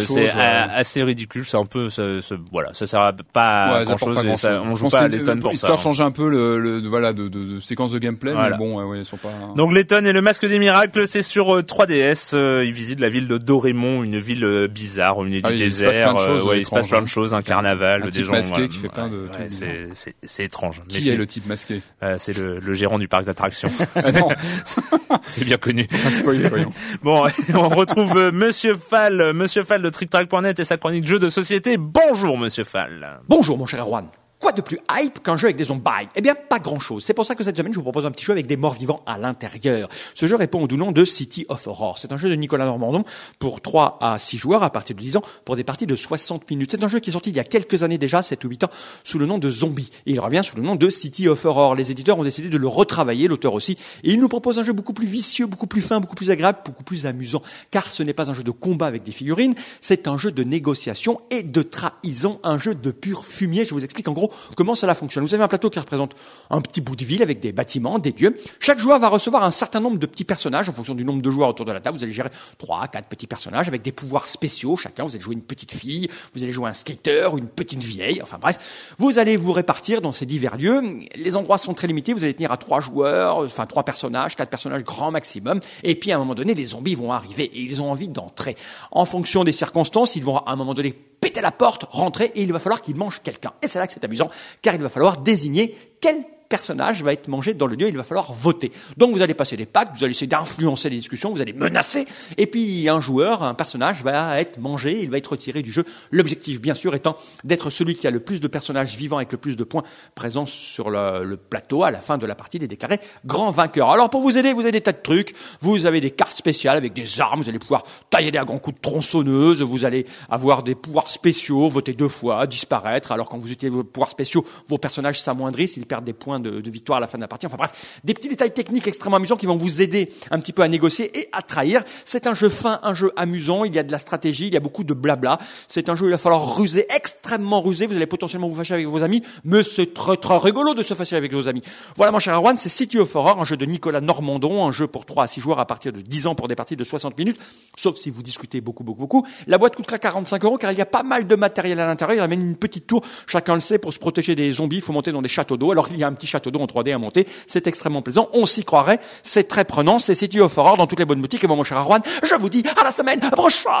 c'est ouais. euh, assez ridicule. C'est un peu, ça- ça- voilà, ça sert à pas Ouais, grand chose. ça, on joue pas à que, euh, pour ça. Histoire hein. changer un peu le, voilà de séquence de gameplay, Voilà. mais bon, ouais, ouais, ils sont pas. Donc Letton et le masque des miracles, c'est sur euh, 3DS. euh, il visite la ville de Dorémon, une ville euh, bizarre au milieu Ah du il se désert. passe plein de euh, choses, ouais, euh, il se passe plein de choses, un carnaval, Un des type gens. masqué euh, qui fait plein de c'est c'est c'est étrange. Qui est le type masqué? Euh, C'est le, le gérant du parc d'attractions. Ah c'est bien connu. spoiler, voyons. Bon, on retrouve euh, Monsieur Fall, euh, Monsieur Fall de TrickTrack.net et sa chronique jeux de société. Bonjour Monsieur Fall. Bonjour mon cher Erwan. Quoi de plus hype qu'un jeu avec des zombies Eh bien, pas grand-chose. C'est pour ça que cette semaine, je vous propose un petit jeu avec des morts vivants à l'intérieur. Ce jeu répond au doux nom de City of Horror. C'est un jeu de Nicolas Normandon pour 3 à 6 joueurs à partir de 10 ans pour des parties de 60 minutes. C'est un jeu qui est sorti il y a quelques années déjà, 7 ou 8 ans, sous le nom de Zombie. Et il revient sous le nom de City of Horror. Les éditeurs ont décidé de le retravailler, l'auteur aussi. Et il nous propose un jeu beaucoup plus vicieux, beaucoup plus fin, beaucoup plus agréable, beaucoup plus amusant. Car ce n'est pas un jeu de combat avec des figurines, c'est un jeu de négociation et de trahison, un jeu de pur fumier. Je vous explique en gros comment cela fonctionne? Vous avez un plateau qui représente un petit bout de ville avec des bâtiments, des lieux. Chaque joueur va recevoir un certain nombre de petits personnages en fonction du nombre de joueurs autour de la table. Vous allez gérer trois, quatre petits personnages avec des pouvoirs spéciaux. Chacun, vous allez jouer une petite fille, vous allez jouer un skater, une petite vieille. Enfin bref, vous allez vous répartir dans ces divers lieux. Les endroits sont très limités. Vous allez tenir à trois joueurs, enfin trois personnages, quatre personnages grand maximum. Et puis à un moment donné, les zombies vont arriver et ils ont envie d'entrer. En fonction des circonstances, ils vont à un moment donné péter la porte, rentrer et il va falloir qu'ils mangent quelqu'un. Et c'est là que c'est amusant, car il va falloir désigner quel personnage va être mangé dans le lieu, il va falloir voter. Donc vous allez passer des pactes, vous allez essayer d'influencer les discussions, vous allez menacer, et puis un joueur, un personnage va être mangé, il va être retiré du jeu. L'objectif, bien sûr, étant d'être celui qui a le plus de personnages vivants avec le plus de points présents sur le, plateau à la fin de la partie, des déclaré grand vainqueur. Alors pour vous aider, vous avez des tas de trucs, vous avez des cartes spéciales avec des armes, vous allez pouvoir tailler des à grands coups de tronçonneuse, vous allez avoir des pouvoirs spéciaux, voter deux fois, disparaître, alors quand vous utilisez vos pouvoirs spéciaux, vos personnages s'amoindrissent, ils perdent des points de, de victoire à la fin de la partie. Enfin bref, des petits détails techniques extrêmement amusants qui vont vous aider un petit peu à négocier et à trahir. C'est un jeu fin, un jeu amusant, il y a de la stratégie, il y a beaucoup de blabla. C'est un jeu où il va falloir ruser, extrêmement ruser, vous allez potentiellement vous fâcher avec vos amis, mais c'est très très rigolo de se fâcher avec vos amis. Voilà mon cher Erwan, c'est City of Horror, un jeu de Nicolas Normandon, un jeu pour 3 à 6 joueurs à partir de 10 ans pour des parties de 60 minutes, sauf si vous discutez beaucoup beaucoup beaucoup. La boîte coûtera 45 euros car il y a pas mal de matériel à l'intérieur, il amène une petite tour, chacun le sait, pour se protéger des zombies, il faut monter dans des châteaux d'eau. Alors il y a un petit château d'eau en 3D à monter, c'est extrêmement plaisant, on s'y croirait, c'est très prenant, c'est City of Horror dans toutes les bonnes boutiques et moi mon cher Erwan, je vous dis à la semaine prochaine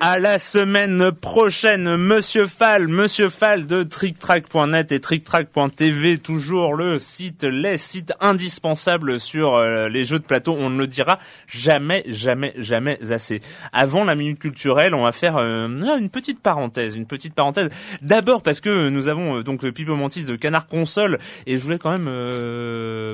À la semaine prochaine, Monsieur Fall, Monsieur Fall de TrickTrack.net et TrickTrack.tv, toujours le site, les sites indispensables sur euh, les jeux de plateau. On ne le dira jamais, jamais, jamais assez. Avant la minute culturelle, on va faire euh, une petite parenthèse, une petite parenthèse. D'abord parce que nous avons euh, donc Pipo Mantis de Canard Console et je voulais quand même,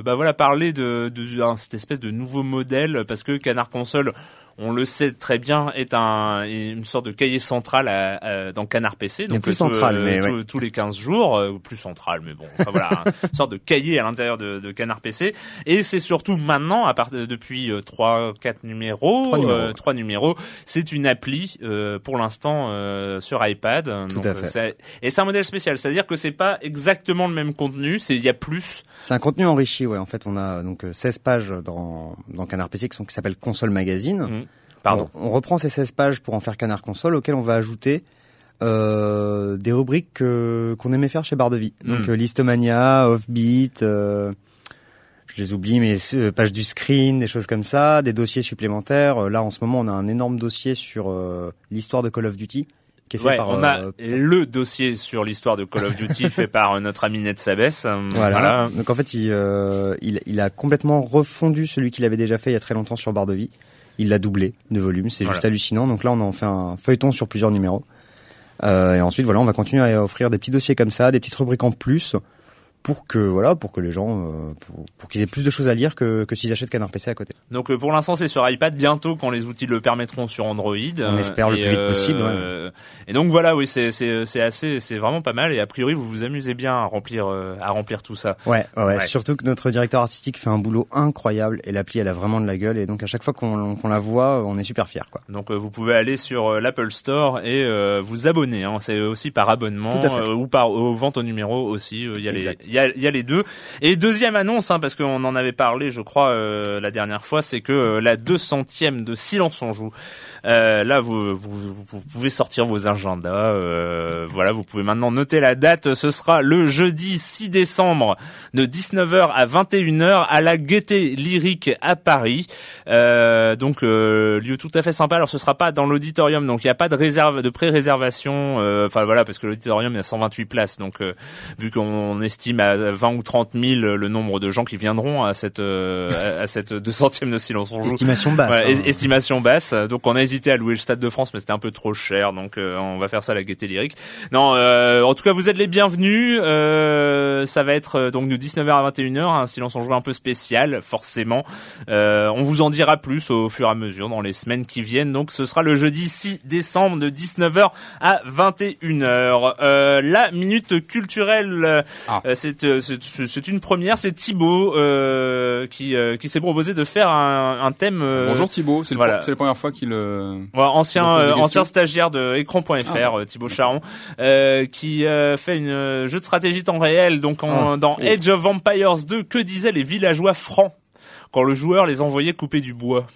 bah voilà, parler de, de, de cette espèce de nouveau modèle parce que Canard Console on le sait très bien, est un, une sorte de cahier central à, à, dans Canard PC. Donc plus central, euh, mais tous, tous les 15 jours, euh, plus central, mais bon, enfin voilà, une sorte de cahier à l'intérieur de, de, Canard PC. Et c'est surtout maintenant, à part depuis euh, trois, quatre numéros, trois numéros, euh, c'est une appli euh, pour l'instant sur iPad. Tout donc, à fait. Et c'est un modèle spécial, c'est-à-dire que c'est pas exactement le même contenu, c'est il y a plus. C'est un contenu enrichi, ouais. En fait, on a donc 16 pages dans dans Canard PC qui sont qui s'appelle Console Magazine. Mmh. Pardon. On, on, reprend ces 16 pages pour en faire Canard Console, auxquelles on va ajouter euh, des rubriques qu'on aimait faire chez Barre de Vie. Donc Mm. euh, Listomania, Offbeat, euh, je les oublie, mais euh, page du screen, des choses comme ça, des dossiers supplémentaires. Là, en ce moment, on a un énorme dossier sur l'histoire de Call of Duty. Qui est fait Ouais, par, on a le dossier sur l'histoire de Call of Duty fait par notre ami Ned Sabes. Voilà. voilà. Donc en fait, il, il, il a complètement refondu celui qu'il avait déjà fait il y a très longtemps sur Barre de Vie. Il l'a doublé de volume, c'est Voilà. juste hallucinant. Donc là, on en fait un feuilleton sur plusieurs numéros. Euh, et ensuite, voilà, on va continuer à offrir des petits dossiers comme ça, des petites rubriques en plus, pour que voilà, pour que les gens, euh, pour, pour qu'ils aient plus de choses à lire que, que s'ils achètent Canard PC à côté. Donc euh, pour l'instant c'est sur iPad, bientôt quand les outils le permettront sur Android. On Euh, espère le plus vite possible, euh, Et donc voilà, oui, c'est c'est c'est assez, c'est vraiment pas mal. Et a priori vous vous amusez bien à remplir à remplir tout ça. Ouais, ouais, ouais. Ouais. Surtout que notre directeur artistique fait un boulot incroyable et l'appli, elle a vraiment de la gueule. Et donc à chaque fois qu'on qu'on la voit, on est super fiers, quoi. Donc vous pouvez aller sur l'Apple Store et euh, vous abonner. Hein. C'est aussi par abonnement Tout à fait. ou par aux ventes au numéro aussi. Il y a les Exact. Il y a, les deux. Et deuxième annonce, hein, parce qu'on en avait parlé, je crois, euh, la dernière fois, c'est que euh, la 200e de Silence on joue. Euh, là, vous, vous, vous pouvez sortir vos agendas. euh, voilà, vous pouvez maintenant noter la date. Ce sera le jeudi 6 décembre de 19h à 21h à la Gaieté Lyrique à Paris. Euh, donc euh, lieu tout à fait sympa. Alors ce sera pas dans l'auditorium, donc il n'y a pas de réserve, de pré-réservation. euh, Enfin voilà, parce que l'auditorium il y a 128 places. Donc euh, vu qu'on estime à 20 ou 30 000 le nombre de gens qui viendront à cette euh, à, cette 200e de silence on joue. Estimation basse. Ouais, hein. es- estimation basse. Donc on a hésité à louer le Stade de France, mais c'était un peu trop cher. Donc euh, on va faire ça à la Gaieté Lyrique. Non, euh, en tout cas vous êtes les bienvenus. Euh, ça va être euh, donc de 19h à 21h, un silence en joue un peu spécial, forcément. Euh, on vous en dira plus au fur et à mesure dans les semaines qui viennent. Donc ce sera le jeudi 6 décembre de 19h à 21h. Euh, la minute culturelle, Ah. c'est une première. C'est Thibaut qui qui s'est proposé de faire un, un thème. Bonjour Thibaut, c'est voilà. la première fois qu'il Ouais, ancien euh, ancien stagiaire de écran.fr Ah. euh, Thibaut Charon euh, qui fait une jeu de stratégie temps réel donc en, Ah. dans Oh. Age of Empires 2 que disaient les villageois francs quand le joueur les envoyait couper du bois?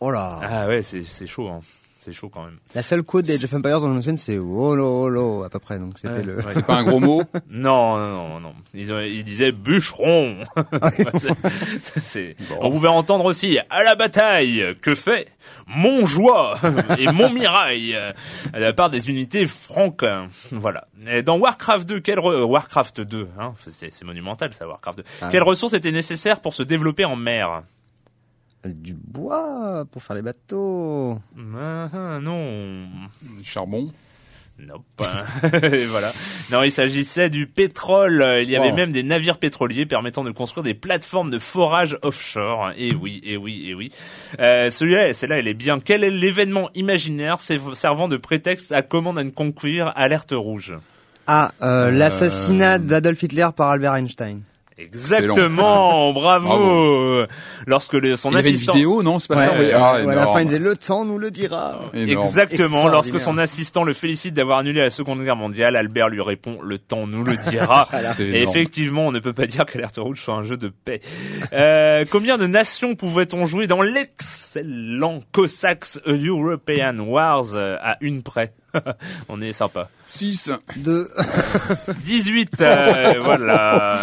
Oh là. ah ouais c'est c'est chaud hein. C'est chaud quand même La seule quote d'Age of Empires dans le c'est holo holo à peu près. Donc c'était Ouais, le. ouais. c'est pas un gros mot? non non non non ils, ont- ils disaient bûcheron C'est- on pouvait entendre aussi à la bataille que fait mon joie et mon mirail à la part des unités franques voilà et dans Warcraft 2 quelle re- euh, Warcraft 2 hein, c'est c'est monumental ça Warcraft 2 Ah. quelles ressources étaient nécessaires pour se développer en mer? Du bois pour faire les bateaux. Ah, ah, non Charbon. Nope. Et voilà. Non, il s'agissait du pétrole. Il y avait Wow. même des navires pétroliers permettant de construire des plateformes de forage offshore. Et oui, et oui, et oui. Euh, celui-là, celle-là, elle est bien. Quel est l'événement imaginaire serv- servant de prétexte à Command and Conquer Alerte Rouge? Ah, euh, l'assassinat d'Adolf Hitler par Albert Einstein. Exactement, bravo. Bravo. Lorsque le, son Il y avait une assistant... vidéo, non C'est pas ça oui. Ah, Ouais, à la fin, il disait le temps nous le dira. Énorme. Exactement. Lorsque son assistant le félicite d'avoir annulé la Seconde Guerre mondiale, Albert lui répond "Le temps nous le dira." Et effectivement, on ne peut pas dire qu'Alerte Rouge soit un jeu de paix. Euh, combien de nations pouvait-on jouer dans l'excellent Cossacks European Wars euh, à une près? On est sympa. 6. 2. 18, euh, voilà.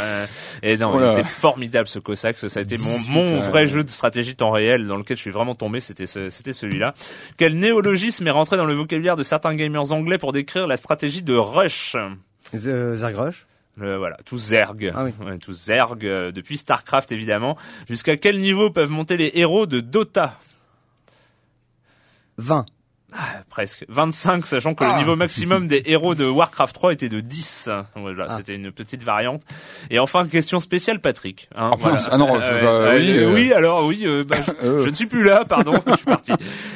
Et non, Voilà. il était formidable ce Cossacks. Ça a été mon, 18, mon euh, vrai jeu de stratégie temps réel dans lequel je suis vraiment tombé. C'était ce- c'était celui-là. Quel néologisme est rentré dans le vocabulaire de certains gamers anglais pour décrire la stratégie de Rush? Zergrush Le- voilà, tout Zerg, Ah oui. Ouais, tout Zerg, euh, depuis Starcraft évidemment. Jusqu'à quel niveau peuvent monter les héros de Dota? 20. Ah, Presque 25, sachant que Ah. le niveau maximum des héros de Warcraft 3 était de 10. Voilà, Ah. c'était une petite variante. Et enfin, question spéciale, Patrick. Hein, Ah. Ah non, Euh, euh, ouais, oui, euh, euh. oui, alors oui, euh, bah, je, je ne suis plus là, pardon, je suis parti.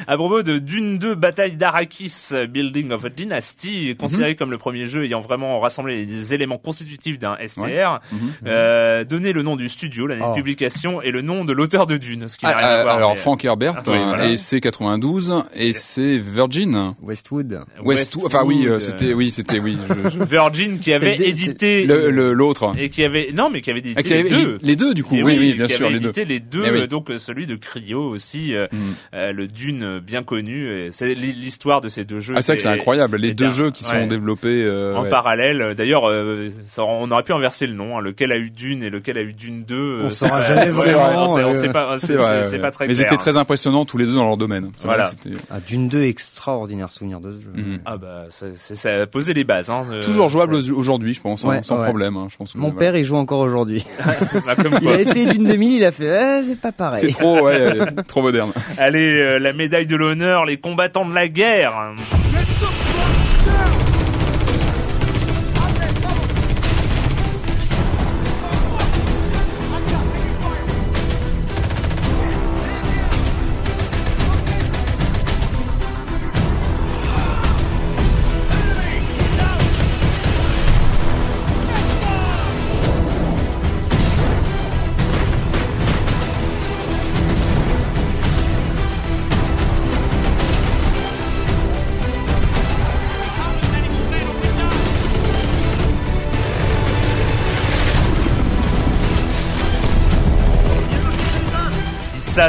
À propos de Dune 2, Bataille d'Arrakis, euh, Building of a Dynasty, considéré comme le premier jeu ayant vraiment rassemblé les éléments constitutifs d'un STR, Mhm. euh, donnez le nom du studio, l'année Oh. de publication et le nom de l'auteur de Dune, ce qui Ah, n'a rien à ah, voir. alors mais- Frank Herbert Ah, oui, voilà. et c'est 92 et c'est Virgin Westwood. Westwood enfin oui euh, Westwood, c'était oui c'était oui je- je- Virgin qui avait édité l'autre et qui avait non mais qui avait édité Ah, qui avait- les deux. les deux du coup Et oui oui bien qui sûr avait les deux édité les deux, Eh oui. euh, donc euh, celui de Cryo aussi, euh, Mm. euh, le Dune euh, bien connu. et C'est l'hi- l'histoire de ces deux jeux. ah c'est vrai que c'est incroyable les deux jeux qui ouais. sont développés euh, En ouais. parallèle, d'ailleurs, euh, on aurait pu inverser le nom. hein, lequel a eu Dune et lequel a eu Dune 2. euh, On saura pas- jamais vraiment, on sait- euh, pas, c'est pas très mais ils étaient très impressionnants tous les deux dans leur domaine Voilà. Ah, d'une 2 extraordinaire souvenir de ce jeu. Mhm. Ah bah, ça, c'est- ça a posé les bases. Hein, euh, toujours jouable ça- au- aujourd'hui je pense hein, Ouais, sans ouais. problème hein, je pense que- Mon voilà. père, il joue encore aujourd'hui. bah, Il a essayé d'une demi, il a fait, eh, c'est pas c'est pareil. trop ouais, euh, trop moderne Allez, euh, la médaille de l'honneur, les combattants de la guerre.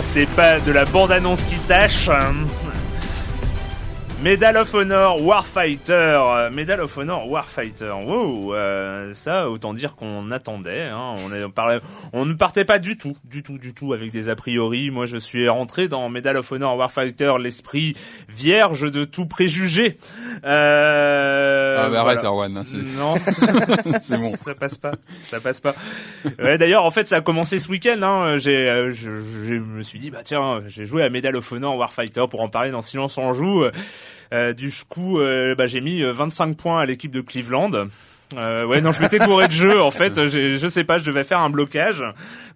C'est pas de la bande-annonce qui tâche. Medal of Honor Warfighter, Medal of Honor Warfighter. Wow, euh, ça autant dire qu'on attendait. Hein. On, est, on, parlait, on ne partait pas du tout, du tout, du tout avec des a priori. Moi, je suis rentré dans Medal of Honor Warfighter, l'esprit vierge de tout préjugé. Euh, ah mais arrête. Erwan hein, Non, c'est bon ça passe pas, ça passe pas. Ouais, d'ailleurs, en fait, ça a commencé ce week-end. Hein. J'ai, euh, je, je me suis dit, bah tiens, j'ai joué à Medal of Honor Warfighter pour en parler dans Silence on joue. Euh, du coup, euh, bah, j'ai mis euh, 25 points à l'équipe de Cleveland. Euh, ouais, non, je m'étais gouré de jeu. En fait, j'ai- je sais pas, je devais faire un blocage.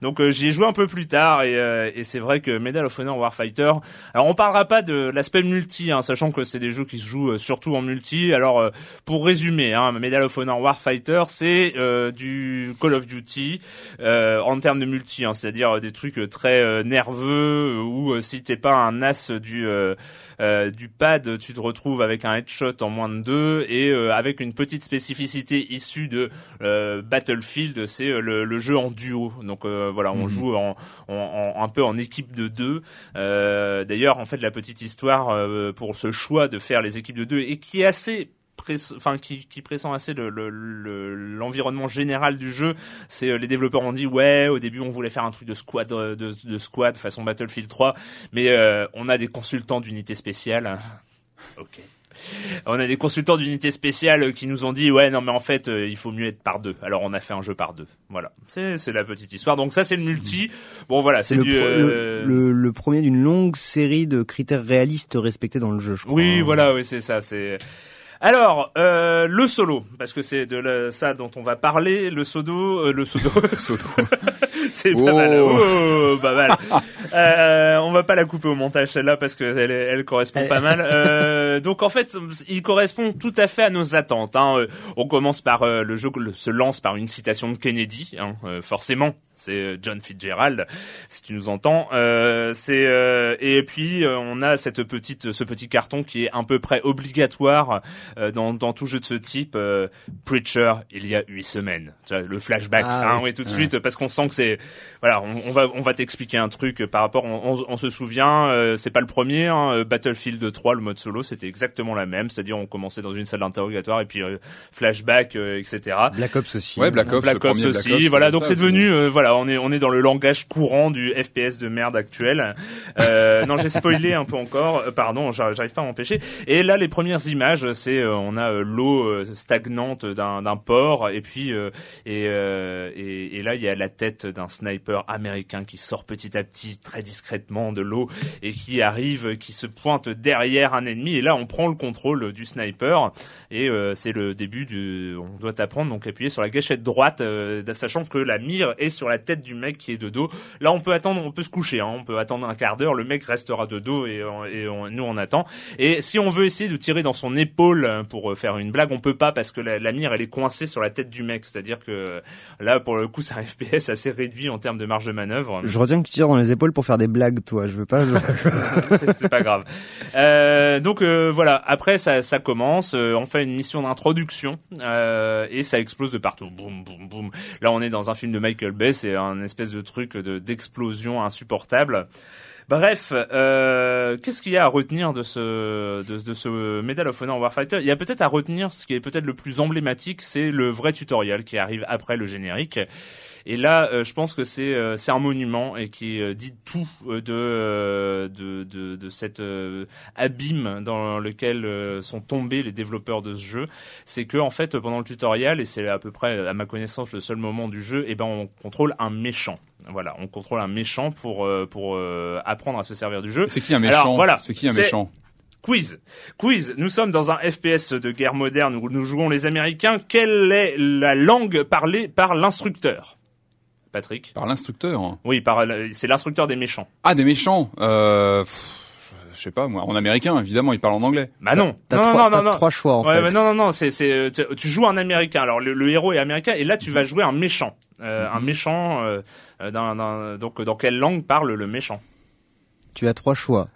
Donc, euh, j'y ai joué un peu plus tard et, euh, et c'est vrai que Medal of Honor Warfighter. Alors, on parlera pas de l'aspect multi, hein, sachant que c'est des jeux qui se jouent euh, surtout en multi. Alors, euh, pour résumer, hein, Medal of Honor Warfighter, c'est euh, du Call of Duty euh, en termes de multi, hein, c'est-à-dire des trucs euh, très euh, nerveux euh, euh, si t'es pas un as du euh, du pad, tu te retrouves avec un headshot en moins de deux et euh, avec une petite spécificité issue de euh, Battlefield, c'est le, le jeu en duo. Donc euh, voilà, on Mhm. joue en, en- en- un peu en équipe de deux. Euh, D'ailleurs, en fait, la petite histoire euh, pour ce choix de faire les équipes de deux et qui est assez enfin qui, qui pressent assez le- le- le- l'environnement général du jeu c'est euh, les développeurs ont dit ouais au début on voulait faire un truc de squad euh, de, de squad façon Battlefield 3 mais euh, on a des consultants d'unité spéciale ok on a des consultants d'unité spéciale qui nous ont dit ouais non mais en fait euh, il faut mieux être par deux alors on a fait un jeu par deux voilà c'est la petite histoire donc ça c'est le multi bon voilà c'est le, euh, le, le- le premier d'une longue série de critères réalistes respectés dans le jeu, je crois. Oui, hein. voilà, oui, c'est ça. C'est alors euh, le solo, parce que c'est de la- ça dont on va parler. Le sodo, euh, le sodo, c'est pas Oh. mal. Oh, pas mal. Euh, on va pas la couper au montage celle-là parce que elle, correspond pas mal. Euh, donc en fait, il correspond tout à fait à nos attentes. Hein. On commence par euh, le jeu le- se lance par une citation de Kennedy, hein, euh, forcément. C'est euh, John Fitzgerald, si tu nous entends. Euh, c'est euh, et puis euh, on a cette petite, ce petit carton qui est à peu près obligatoire euh, dans, dans tout jeu de ce type. euh, Preacher, il y a huit semaines. Tu vois, le flashback, Ah hein, oui. oui, tout de Ouais. suite, parce qu'on sent que c'est voilà, on, va on va t'expliquer un truc par rapport. On, se souvient, euh, c'est pas le premier. Hein, Battlefield 3, le mode solo, c'était exactement la même. C'est-à-dire, on commençait dans une salle d'interrogatoire et puis flashback, etc. Black Ops aussi. Ouais, Black Ops, Black Ops aussi. voilà, donc c'est devenu, voilà, on est on est dans le langage courant du FPS de merde actuel. non, j'ai spoilé un peu encore. pardon, j'arrive pas à m'empêcher. Et là, les premières images, c'est on a l'eau stagnante d'un port et puis et, et, et là il y a la tête d'un sniper américain qui sort petit à petit très discrètement de l'eau et qui arrive, qui se pointe derrière un ennemi et là on prend le contrôle du sniper et euh, c'est le début du on doit apprendre donc appuyer sur la gâchette droite euh, sachant que la mire est sur la tête du mec qui est de dos. Là on peut attendre, on peut se coucher, hein, on peut attendre un quart d'heure, le mec restera de dos et, et nous on attend. Et si on veut essayer de tirer dans son épaule pour faire une blague, on peut pas parce que la, la mire elle est coincée sur la tête du mec, c'est-à-dire que là pour le coup c'est un FPS assez réduit en termes de marge de manœuvre. Je retiens que tu tires dans les épaules pour faire des blagues, toi. Je veux pas. c'est pas grave. Euh, donc euh, voilà. Après, ça, ça commence. Euh, on fait une mission d'introduction euh, et ça explose de partout. Boum, boum, boum. Là, on est dans un film de Michael Bay. C'est un espèce de truc de d'explosion insupportable. Bref, euh, qu'est-ce qu'il y a à retenir de ce de, de, ce Medal of Honor Warfighter? Il y a peut-être à retenir ce qui est peut-être le plus emblématique, c'est le vrai tutoriel qui arrive après le générique et là, euh, je pense que c'est euh, c'est un monument et qui euh, dit tout de de de, de cet abîme dans lequel sont tombés les développeurs de ce jeu. C'est que en fait, pendant le tutoriel, et c'est à peu près à ma connaissance le seul moment du jeu, et eh ben on contrôle un méchant. Voilà, on contrôle un méchant pour pour apprendre à se servir du jeu. C'est qui un méchant voilà, C'est qui un méchant Quiz. Quiz. Nous sommes dans un FPS de guerre moderne où nous jouons les Américains. Quelle est la langue parlée par l'instructeur? Patrick Par l'instructeur Oui, par c'est l'instructeur des méchants. Ah, des méchants euh, Je sais pas, moi. En américain, évidemment, il parle en anglais. Bah non. T'as non, trois, non, non, trois choix, en ouais, fait. non, non, non, c'est, c'est, tu joues un américain. Alors, le, héros est américain, et là, tu vas jouer un méchant. Euh, Un mhm. méchant, euh, dans, donc, dans quelle langue parle le méchant? Tu as trois choix.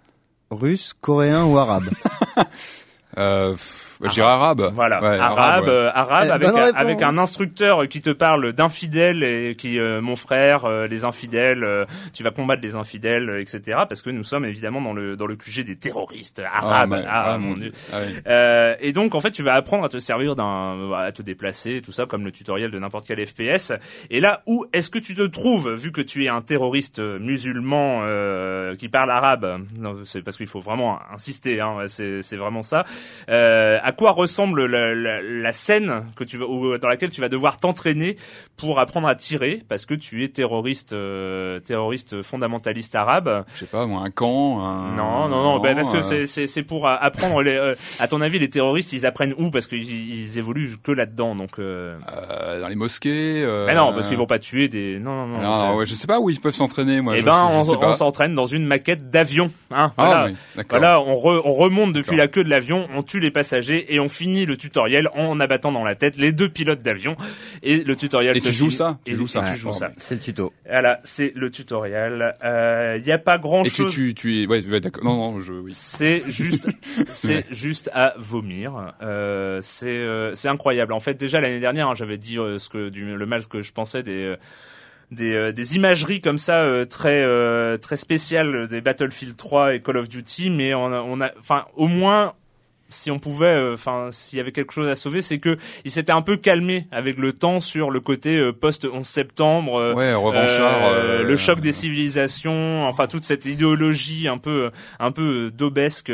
Russe, coréen ou arabe euh, je arabe. Voilà, arabe, arabe, euh, avec, un, avec un instructeur qui te parle d'infidèles et qui, euh, mon frère, euh, les infidèles, tu vas combattre les infidèles, etc. Parce que nous sommes évidemment dans le dans le QG des terroristes arabes. Ah, ah, mon dieu. Ah et donc en fait, tu vas apprendre à te servir d'un, à te déplacer, tout ça, comme le tutoriel de n'importe quel FPS. Et là, où est-ce que tu te trouves, vu que tu es un terroriste musulman qui parle arabe? C'est parce qu'il faut vraiment insister. Hein, c'est c'est vraiment ça. Euh, à quoi ressemble la, la, la scène que tu vas, ou, dans laquelle tu vas devoir t'entraîner pour apprendre à tirer parce que tu es terroriste euh, terroriste fondamentaliste arabe? Je sais pas moi un camp. Un... Non non non, bah, parce que euh. c'est pour apprendre les euh, à ton avis les terroristes ils apprennent où? Parce qu'ils ils évoluent que là-dedans donc dans les mosquées. Mais non parce qu'ils vont pas tuer des non non non. non ouais, je sais pas où ils peuvent s'entraîner moi. Eh ben on, on s'entraîne dans une maquette d'avion hein. Ah, voilà. Oui, voilà on, on remonte depuis la queue de l'avion, on tue les passagers et on finit le tutoriel en abattant dans la tête les deux pilotes d'avion. Et le tutoriel et tu joues ça? Tu joues ça tu joues ça. C'est le tuto. Voilà c'est le tutoriel. Il euh, y a pas grand chose et tu tu, es ouais, d'accord. Non non je oui. C'est juste c'est juste à vomir. Euh, c'est euh, c'est incroyable. En fait déjà l'année dernière hein, j'avais dit euh, ce que du le mal que je pensais des euh, des, des, imageries comme ça très très spéciales des Battlefield 3 et Call of Duty mais on a, on a enfin au moins si on pouvait, euh, enfin, s'il y avait quelque chose à sauver, c'est que il s'était un peu calmé avec le temps sur le côté euh, post 11 septembre, euh, ouais, revanchard, le choc des civilisations, enfin toute cette idéologie un peu, un peu d'obesque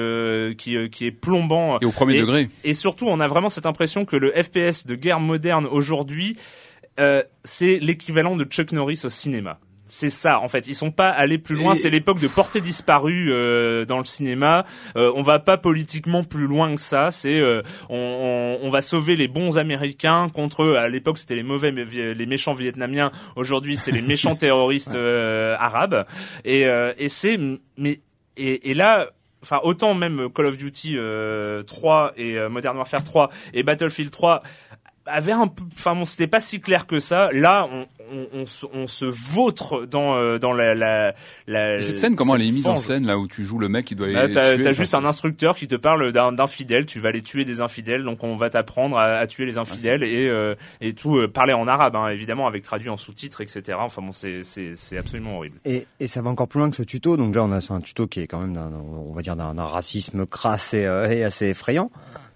qui, qui est plombant. Et au premier degré. Et surtout, on a vraiment cette impression que le FPS de guerre moderne aujourd'hui, c'est l'équivalent de Chuck Norris au cinéma c'est ça en fait. Ils sont pas allés plus loin. C'est l'époque de portée disparue euh, dans le cinéma. Euh, on va pas politiquement plus loin que ça. C'est euh, on, on, va sauver les bons américains contre à l'époque c'était les mauvais les méchants vietnamiens. Aujourd'hui c'est les méchants terroristes euh, arabes. Et, et c'est mais et, et là enfin autant même Call of Duty 3 et Modern Warfare 3 et Battlefield 3 avait un peu, enfin bon, c'était pas si clair que ça. Là, on, on, on, se, on se vautre dans euh, dans la la, la cette scène comment elle est mise en scène là où tu joues le mec qui doit Là, les t'as tuer, t'as juste un instructeur qui te parle d'un d'infidèles. Tu vas aller tuer des infidèles, donc on va t'apprendre à, à tuer les infidèles et euh, et tout euh, parler en arabe, hein, évidemment, avec traduit en sous-titres, etc. Enfin bon, c'est c'est c'est absolument horrible. Et, et ça va encore plus loin que ce tuto. Donc là, on a c'est un tuto qui est quand même, d'un, on va dire, d'un, d'un racisme crasse et, euh, et assez effrayant.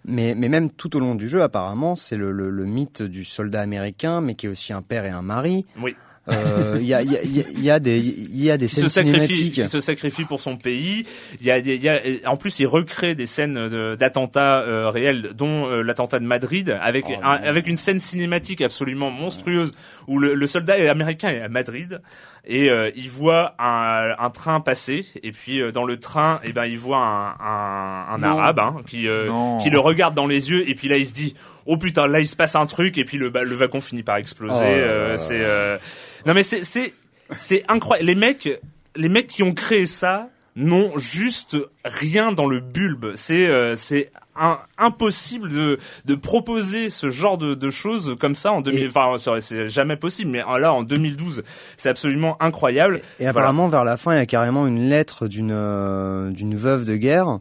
Mais, mais même tout au long du jeu, apparemment, c'est le, le, le mythe du soldat américain, mais qui est aussi un père et un mari. Oui. Euh, Il y, a, il y, a, il y a- il y a des, il y a des se scènes sacrifie, cinématiques. qui se sacrifie pour son pays. Il y a, il y a, en plus, il recrée des scènes de- d'attentats euh, réels, dont euh, l'attentat de Madrid, avec Oh, un- avec une scène cinématique absolument monstrueuse où le, le soldat américain est à Madrid et euh, il voit un, un train passer. Et puis euh, dans le train, eh ben il voit un, un, un arabe hein, qui euh, qui le regarde dans les yeux. Et puis là il se dit oh putain là il se passe un truc. Et puis le, le wagon finit par exploser. Oh euh, c'est euh, non mais c'est c'est c'est incroyable. Les mecs, les mecs qui ont créé ça n'ont juste rien dans le bulbe. C'est euh, c'est un- impossible de de proposer ce genre de, de choses comme ça en 2000. Et- Enfin, c'est- jamais possible. Mais là, en 2012, c'est absolument incroyable. Et apparemment, vers la fin, il y a carrément une lettre d'une euh, d'une veuve de guerre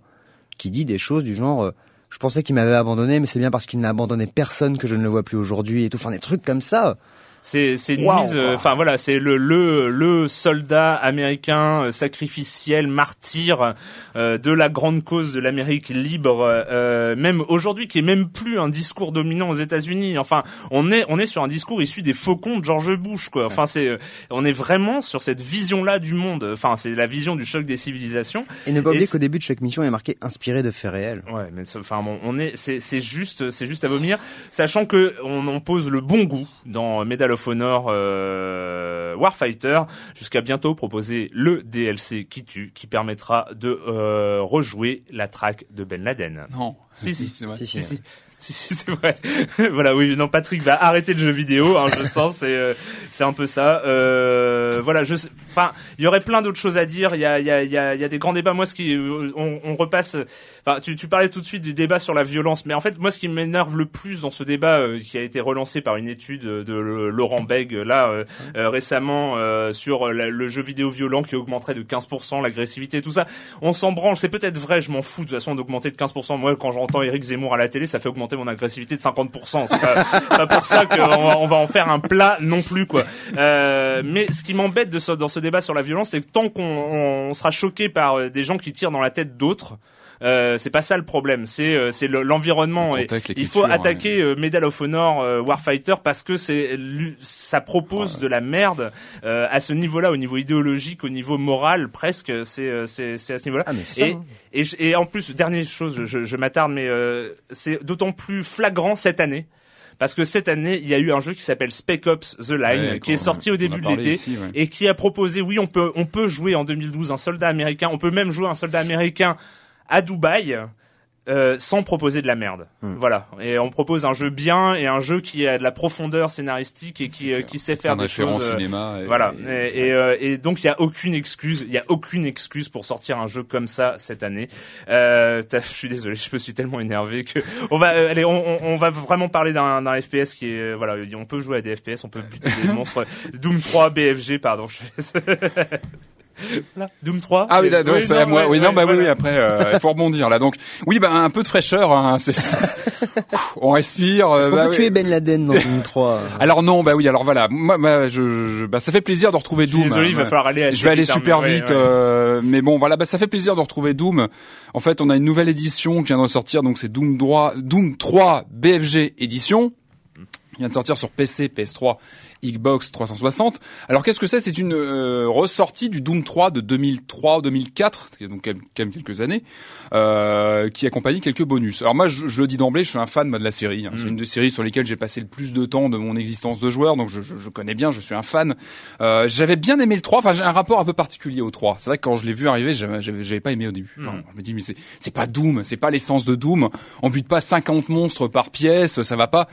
qui dit des choses du genre euh, Je pensais qu'il m'avait abandonné, mais c'est bien parce qu'il n'a abandonné personne que je ne le vois plus aujourd'hui et tout. Enfin, des trucs comme ça. C'est c'est une Waouh, mise. euh. Enfin voilà, c'est le le le soldat américain euh, sacrificiel, martyr euh, de la grande cause de l'Amérique libre. euh, même aujourd'hui, qui est même plus un discours dominant aux États-Unis. Enfin, on est on est sur un discours issu des faucons de George Bush, quoi. Enfin, c'est on est vraiment sur cette vision-là du monde. Enfin, c'est la vision du choc des civilisations. Et ne pas oublier qu'au début de chaque mission, il est marqué inspiré de faits réels. Ouais, mais c'est- enfin bon, on est, c'est, c'est juste, c'est juste à vomir, sachant que on en pose le bon goût dans Medal of Honor euh, Warfighter, jusqu'à bientôt proposer le DLC qui tue, qui permettra de euh, rejouer la track de Ben Laden. Non. Si si, c'est vrai. Si, si si. Si, si, c'est vrai. voilà, oui, non, Patrick va arrêter le jeu vidéo, hein, je sens, c'est, euh, c'est un peu ça. Euh, voilà, je, enfin, il y aurait plein d'autres choses à dire. Il y a, il y a, il y a, des grands débats. Moi, ce qui, euh, on, on repasse. Enfin, tu, tu parlais tout de suite du débat sur la violence, mais en fait, moi, ce qui m'énerve le plus dans ce débat euh, qui a été relancé par une étude de Laurent Beg là euh, récemment sur le jeu vidéo violent qui augmenterait de 15%, l'agressivité, tout ça, on s'en branle. C'est peut-être vrai, je m'en fous de toute façon d'augmenter de 15%. Moi, quand j'entends Eric Zemmour à la télé, ça fait augmenter mon agressivité de 50%. C'est pas, pas pour ça qu'on va, on va en faire un plat non plus, quoi. Euh, mais ce qui m'embête dans ce débat sur la violence, c'est que tant qu'on on sera choqué par euh, des gens qui tirent dans la tête d'autres. Euh, c'est pas ça le problème, c'est euh, c'est le- l'environnement. Le il faut attaquer euh, Medal of Honor euh, Warfighter parce que c'est ça propose de la merde euh, à ce niveau-là, au niveau idéologique, au niveau moral, presque. C'est c'est c'est à ce niveau-là. Ah, et, hein. et et en plus, dernière chose, je, je m'attarde, mais euh, c'est d'autant plus flagrant cette année. Parce que cette année, il y a eu un jeu qui s'appelle Spec Ops The Line, Ouais, qui est sorti au début de l'été, ouais. et qui a proposé, oui, on peut, on peut jouer en 2012 un soldat américain, on peut même jouer un soldat américain à Dubaï, euh, sans proposer de la merde. Hmm. Voilà. Et on propose un jeu bien et un jeu qui a de la profondeur scénaristique et qui, euh, qui sait faire Un des choses. euh, cinéma. et- voilà. et- Et, et, euh, et donc il y a aucune excuse, il y a aucune excuse pour sortir un jeu comme ça cette année. Euh, je suis désolé, je me suis tellement énervé que on va, euh, allez, on, on- on va vraiment parler d'un d'un FPS qui est, euh, voilà, on peut jouer à des FPS, on peut buter des monstres. Doom 3 BFG, pardon. Je Voilà. Doom 3. Ah oui, c'est non, à moi. ouais, oui, non, ouais, bah oui, voilà. oui, après, euh, il faut rebondir là. Donc, oui, bah un peu de fraîcheur. Hein, on respire. euh, Est-ce qu'on bah peut tuer Ben Laden dans Doom 3 Alors non, bah oui, alors voilà. Moi, bah, je, je- bah, ça fait plaisir de retrouver Doom. désolé, il va falloir aller Je vais aller super vite, ouais. euh, mais bon, voilà, bah, ça fait plaisir de retrouver Doom. En fait, on a une nouvelle édition qui vient de ressortir, donc c'est Doom 3, Doom 3 BFG édition. Il vient de sortir sur PC, PS3, Xbox 360. Alors qu'est-ce que c'est? C'est une euh, ressortie du Doom 3 de 2003 ou 2004, qui est donc quand même, quelques années, euh, qui accompagne quelques bonus. Alors moi, je, je le dis d'emblée, je suis un fan moi, de la série. hein. C'est une des séries sur lesquelles j'ai passé le plus de temps de mon existence de joueur, donc je, je, je connais bien, je suis un fan. Euh, j'avais bien aimé le 3, enfin j'ai un rapport un peu particulier au 3. C'est vrai que quand je l'ai vu arriver, j'avais, j'avais, j'avais pas aimé au début. Enfin, Je me dis mais c'est, c'est pas Doom, c'est pas l'essence de Doom. On bute pas 50 monstres par pièce, ça va pas.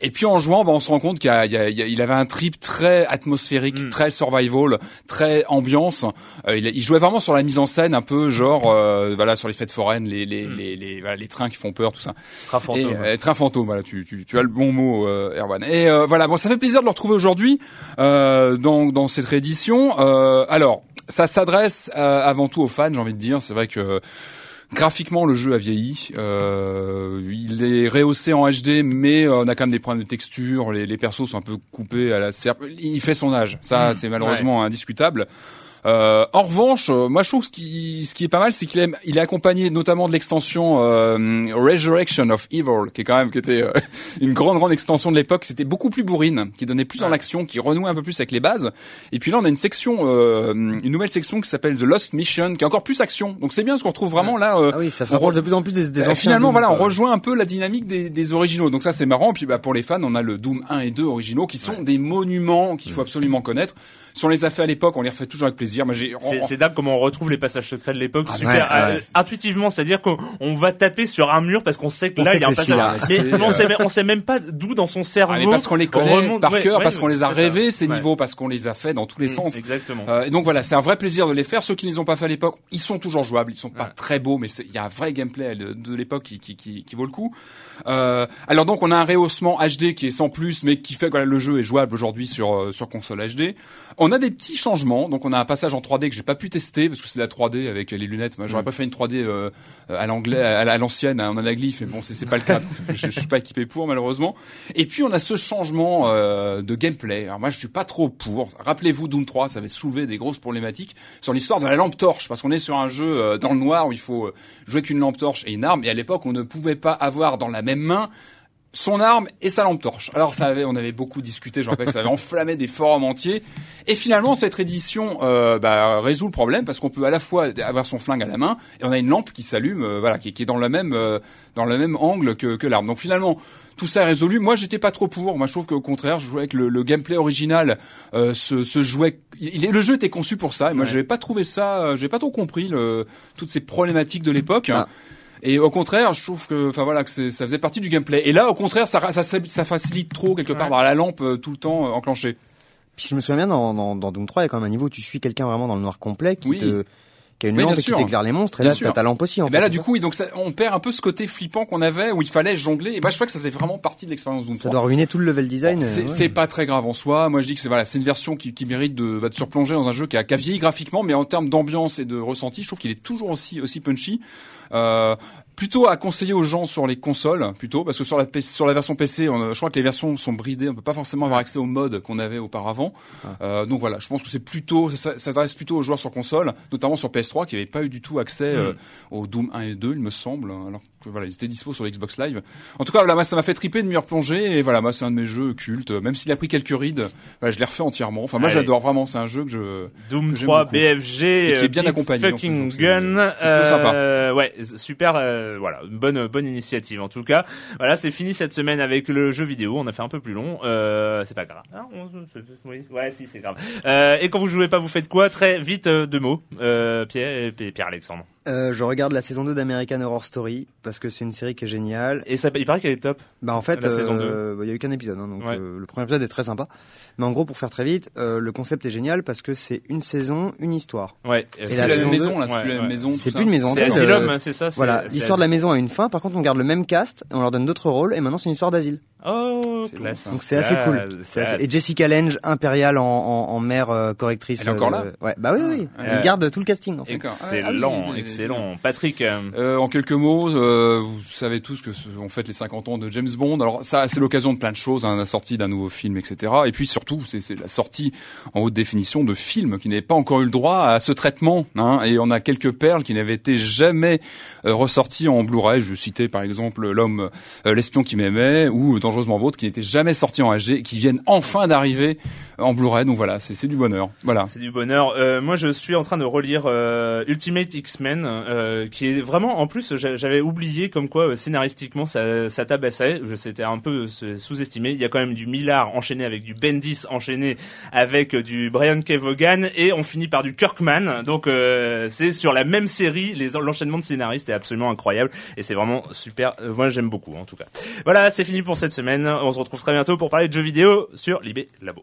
Et puis en jouant, bah, on se rend compte qu'il il avait un trip très atmosphérique, Mm. très survival, très ambiance. Euh, il, il jouait vraiment sur la mise en scène, un peu genre, euh, voilà, sur les fêtes foraines, les les, Mm. les, les, voilà, les trains qui font peur, tout ça. Train fantôme. Et, euh, train fantôme, voilà, tu, tu, tu as le bon mot, euh, Erwan. Et euh, voilà, bon, ça fait plaisir de le retrouver aujourd'hui euh, dans, dans cette réédition. Euh, alors, ça s'adresse euh, avant tout aux fans, j'ai envie de dire. C'est vrai que graphiquement, le jeu a vieilli. Euh, il est rehaussé en HD, mais euh, on a quand même des problèmes de texture. Les, les persos sont un peu coupés à la serpe. Il fait son âge. Ça, Mm, c'est malheureusement indiscutable. Euh, en revanche, euh, moi je trouve que ce qui, ce qui est pas mal, c'est qu'il est, il est accompagné notamment de l'extension euh, Resurrection of Evil, qui est quand même qui était euh, une grande grande extension de l'époque. C'était beaucoup plus bourrine, qui donnait plus en action, qui renouait un peu plus avec les bases. Et puis là, on a une section, euh, une nouvelle section qui s'appelle The Lost Mission, qui est encore plus action. Donc c'est bien, parce qu'on retrouve vraiment là. euh, Ah oui, ça se rapproche de plus en plus des, des anciens. finalement, voilà, on rejoint un peu la dynamique des, des originaux. Donc ça, c'est marrant. Puis bah, pour les fans, on a le Doom 1 et 2 originaux, qui sont des monuments qu'il faut absolument connaître. Si on les a fait à l'époque, on les refait toujours avec plaisir. C'est dingue comment on retrouve les passages secrets de l'époque Ah, super ouais, euh, ouais. intuitivement, c'est-à-dire qu'on on va taper sur un mur parce qu'on sait que On là sait il y a un passage. Mais on sait on sait même pas d'où dans son cerveau. Ah, mais parce qu'on les connaît remonte- par cœur, ouais, parce qu'on les a rêvés ces niveaux, parce qu'on les a fait dans tous les Mm, sens. Exactement. Euh, et donc voilà, c'est un vrai plaisir de les faire. Ceux qui ne les ont pas fait à l'époque, ils sont toujours jouables. Ils sont pas très beaux, mais il y a un vrai gameplay de, de l'époque qui, qui, qui, qui vaut le coup. Euh, alors donc on a un rehaussement HD qui est sans plus, mais qui fait que voilà, le jeu est jouable aujourd'hui sur euh, sur console HD. On a des petits changements. Donc on a un passage en 3D que j'ai pas pu tester parce que c'est de la 3D avec les lunettes. Moi, j'aurais pas fait une 3D euh, à l'anglais, à, à l'ancienne, hein, en anaglyphe. Mais bon, c'est c'est pas le cas. je, je suis pas équipé pour malheureusement. Et puis on a ce changement euh, de gameplay. Alors moi je suis pas trop pour. Rappelez-vous Doom 3, ça avait soulevé des grosses problématiques sur l'histoire de la lampe torche parce qu'on est sur un jeu euh, dans le noir où il faut euh, jouer qu'une lampe torche et une arme. Et à l'époque on ne pouvait pas avoir dans la même main son arme et sa lampe torche. Alors ça avait, on avait beaucoup discuté, je rappelle que ça avait enflammé des forums entiers. Et finalement, cette édition euh, bah, résout le problème parce qu'on peut à la fois avoir son flingue à la main et on a une lampe qui s'allume, euh, voilà, qui, qui est dans le même euh, dans le même angle que, que l'arme. Donc finalement, tout ça est résolu. Moi, j'étais pas trop pour. Moi, je trouve qu'au contraire, je jouais avec le, le gameplay original. Euh, se, se jouait. Il, le jeu était conçu pour ça. Et moi, Ouais. j'avais pas trouvé ça. euh, J'ai pas trop compris le, toutes ces problématiques de l'époque. Ah. Et au contraire, je trouve que, enfin voilà, que c'est- ça faisait partie du gameplay. Et là, au contraire, ça, ça, ça, facilite trop quelque part Ouais. la lampe euh, tout le temps euh, enclenchée. Puis je me souviens bien dans, dans, dans Doom 3, il y a quand même un niveau où tu suis quelqu'un vraiment dans le noir complet qui Oui. te qui a une Oui, lampe et qui t'éclaire les monstres. Et Bien là, t'as ta lampe aussi. En Et ben fait, là, c'est du ça coup, donc ça, on perd un peu ce côté flippant qu'on avait où il fallait jongler. Et bah, je crois que ça faisait vraiment partie de l'expérience Doom 3. ça doit ruiner tout le level design. Bon, euh, c'est ouais. c'est pas très grave en soi. Moi, je dis que c'est voilà, c'est une version qui, qui mérite de, va de se replonger dans un jeu qui a, qui a vieilli graphiquement, mais en termes d'ambiance et de ressenti, je trouve qu'il est toujours aussi aussi punchy. Euh, plutôt à conseiller aux gens sur les consoles, plutôt parce que sur la sur la version PC, on, je crois que les versions sont bridées. On peut pas forcément avoir accès aux modes qu'on avait auparavant. Euh, donc voilà, je pense que c'est plutôt ça, s'adresse plutôt aux joueurs sur console, notamment sur PS3 qui n'avaient pas eu du tout accès euh, au Doom 1 et 2, il me semble, alors que voilà, ils étaient dispo sur l'Xbox Live. En tout cas, voilà, moi, ça m'a fait triper de m'y replonger et voilà, moi, c'est un de mes jeux cultes. Même s'il a pris quelques rides, voilà, je l'ai refait entièrement. Enfin, moi, j'adore vraiment. C'est un jeu que je. Doom que j'aime 3 beaucoup. BFG Et qui est euh, bien accompagné, plus, fucking c'est- gun c'est plutôt sympa. euh, ouais super euh, voilà bonne bonne initiative en tout cas voilà c'est fini cette semaine avec le jeu vidéo on a fait un peu plus long euh, c'est pas grave Ah, on- c'est- oui ouais si c'est grave euh, et quand vous jouez pas vous faites quoi? Très vite deux mots euh, Pierre et Pierre Alexandre Euh, je regarde la saison 2 d'American Horror Story parce que c'est une série qui est géniale. et ça il paraît qu'elle est top Bah en fait, La saison euh, bah, il y a eu qu'un épisode, hein, donc Ouais. euh, le premier épisode est très sympa. Mais en gros, pour faire très vite, euh, le concept est génial parce que c'est une saison, une histoire. ouais C'est la plus la même maison, là. C'est Ouais, plus la même ouais. maison. tout C'est plus une maison c'est Asylum euh, hein, c'est ça c'est- Voilà, c'est l'histoire de la maison a une fin. Par contre, on garde le même cast on leur donne d'autres rôles. Et maintenant, c'est une histoire d'asile. oh C'est ça. Donc c'est assez cool. C'est assez- Et Jessica Lange, impériale en, en, en mère euh, correctrice. Elle est encore euh, là Ouais, bah oui, oui. Ah, Elle garde tout le casting en fait. Excellent Ah oui, c'est- excellent Patrick euh, Euh, en quelques mots, euh, vous savez tous que ce- on fête les 50 ans de James Bond. Alors ça, c'est l'occasion de plein de choses, hein, la sortie d'un nouveau film, etc. Et puis surtout, c'est c'est la sortie en haute définition de films qui n'avaient pas encore eu le droit à ce traitement. Hein, et on a quelques perles qui n'avaient été jamais euh, ressorties en Blu-ray. Je citais par exemple l'homme, euh, l'espion qui m'aimait, ou Dangereusement Vôtre, qui n'étaient jamais sortis en HD, qui viennent enfin d'arriver en Blu-ray. Donc voilà, c'est du bonheur. Voilà. C'est du bonheur. Euh, moi, je suis en train de relire euh, Ultimate X-Men, euh, qui est vraiment, en plus, j'a- j'avais oublié comme quoi euh, scénaristiquement ça, ça tabassait. C'était un peu sous-estimé. Il y a quand même du Millard enchaîné avec du Bendis enchaîné avec euh, du Brian K. Vaughan et on finit par du Kirkman. Donc euh, c'est sur la même série. L'enchaînement de scénaristes est absolument incroyable et c'est vraiment super. Moi, j'aime beaucoup en tout cas. Voilà, c'est fini pour cette semaine. On se retrouve très bientôt pour parler de jeux vidéo sur Libé Labo.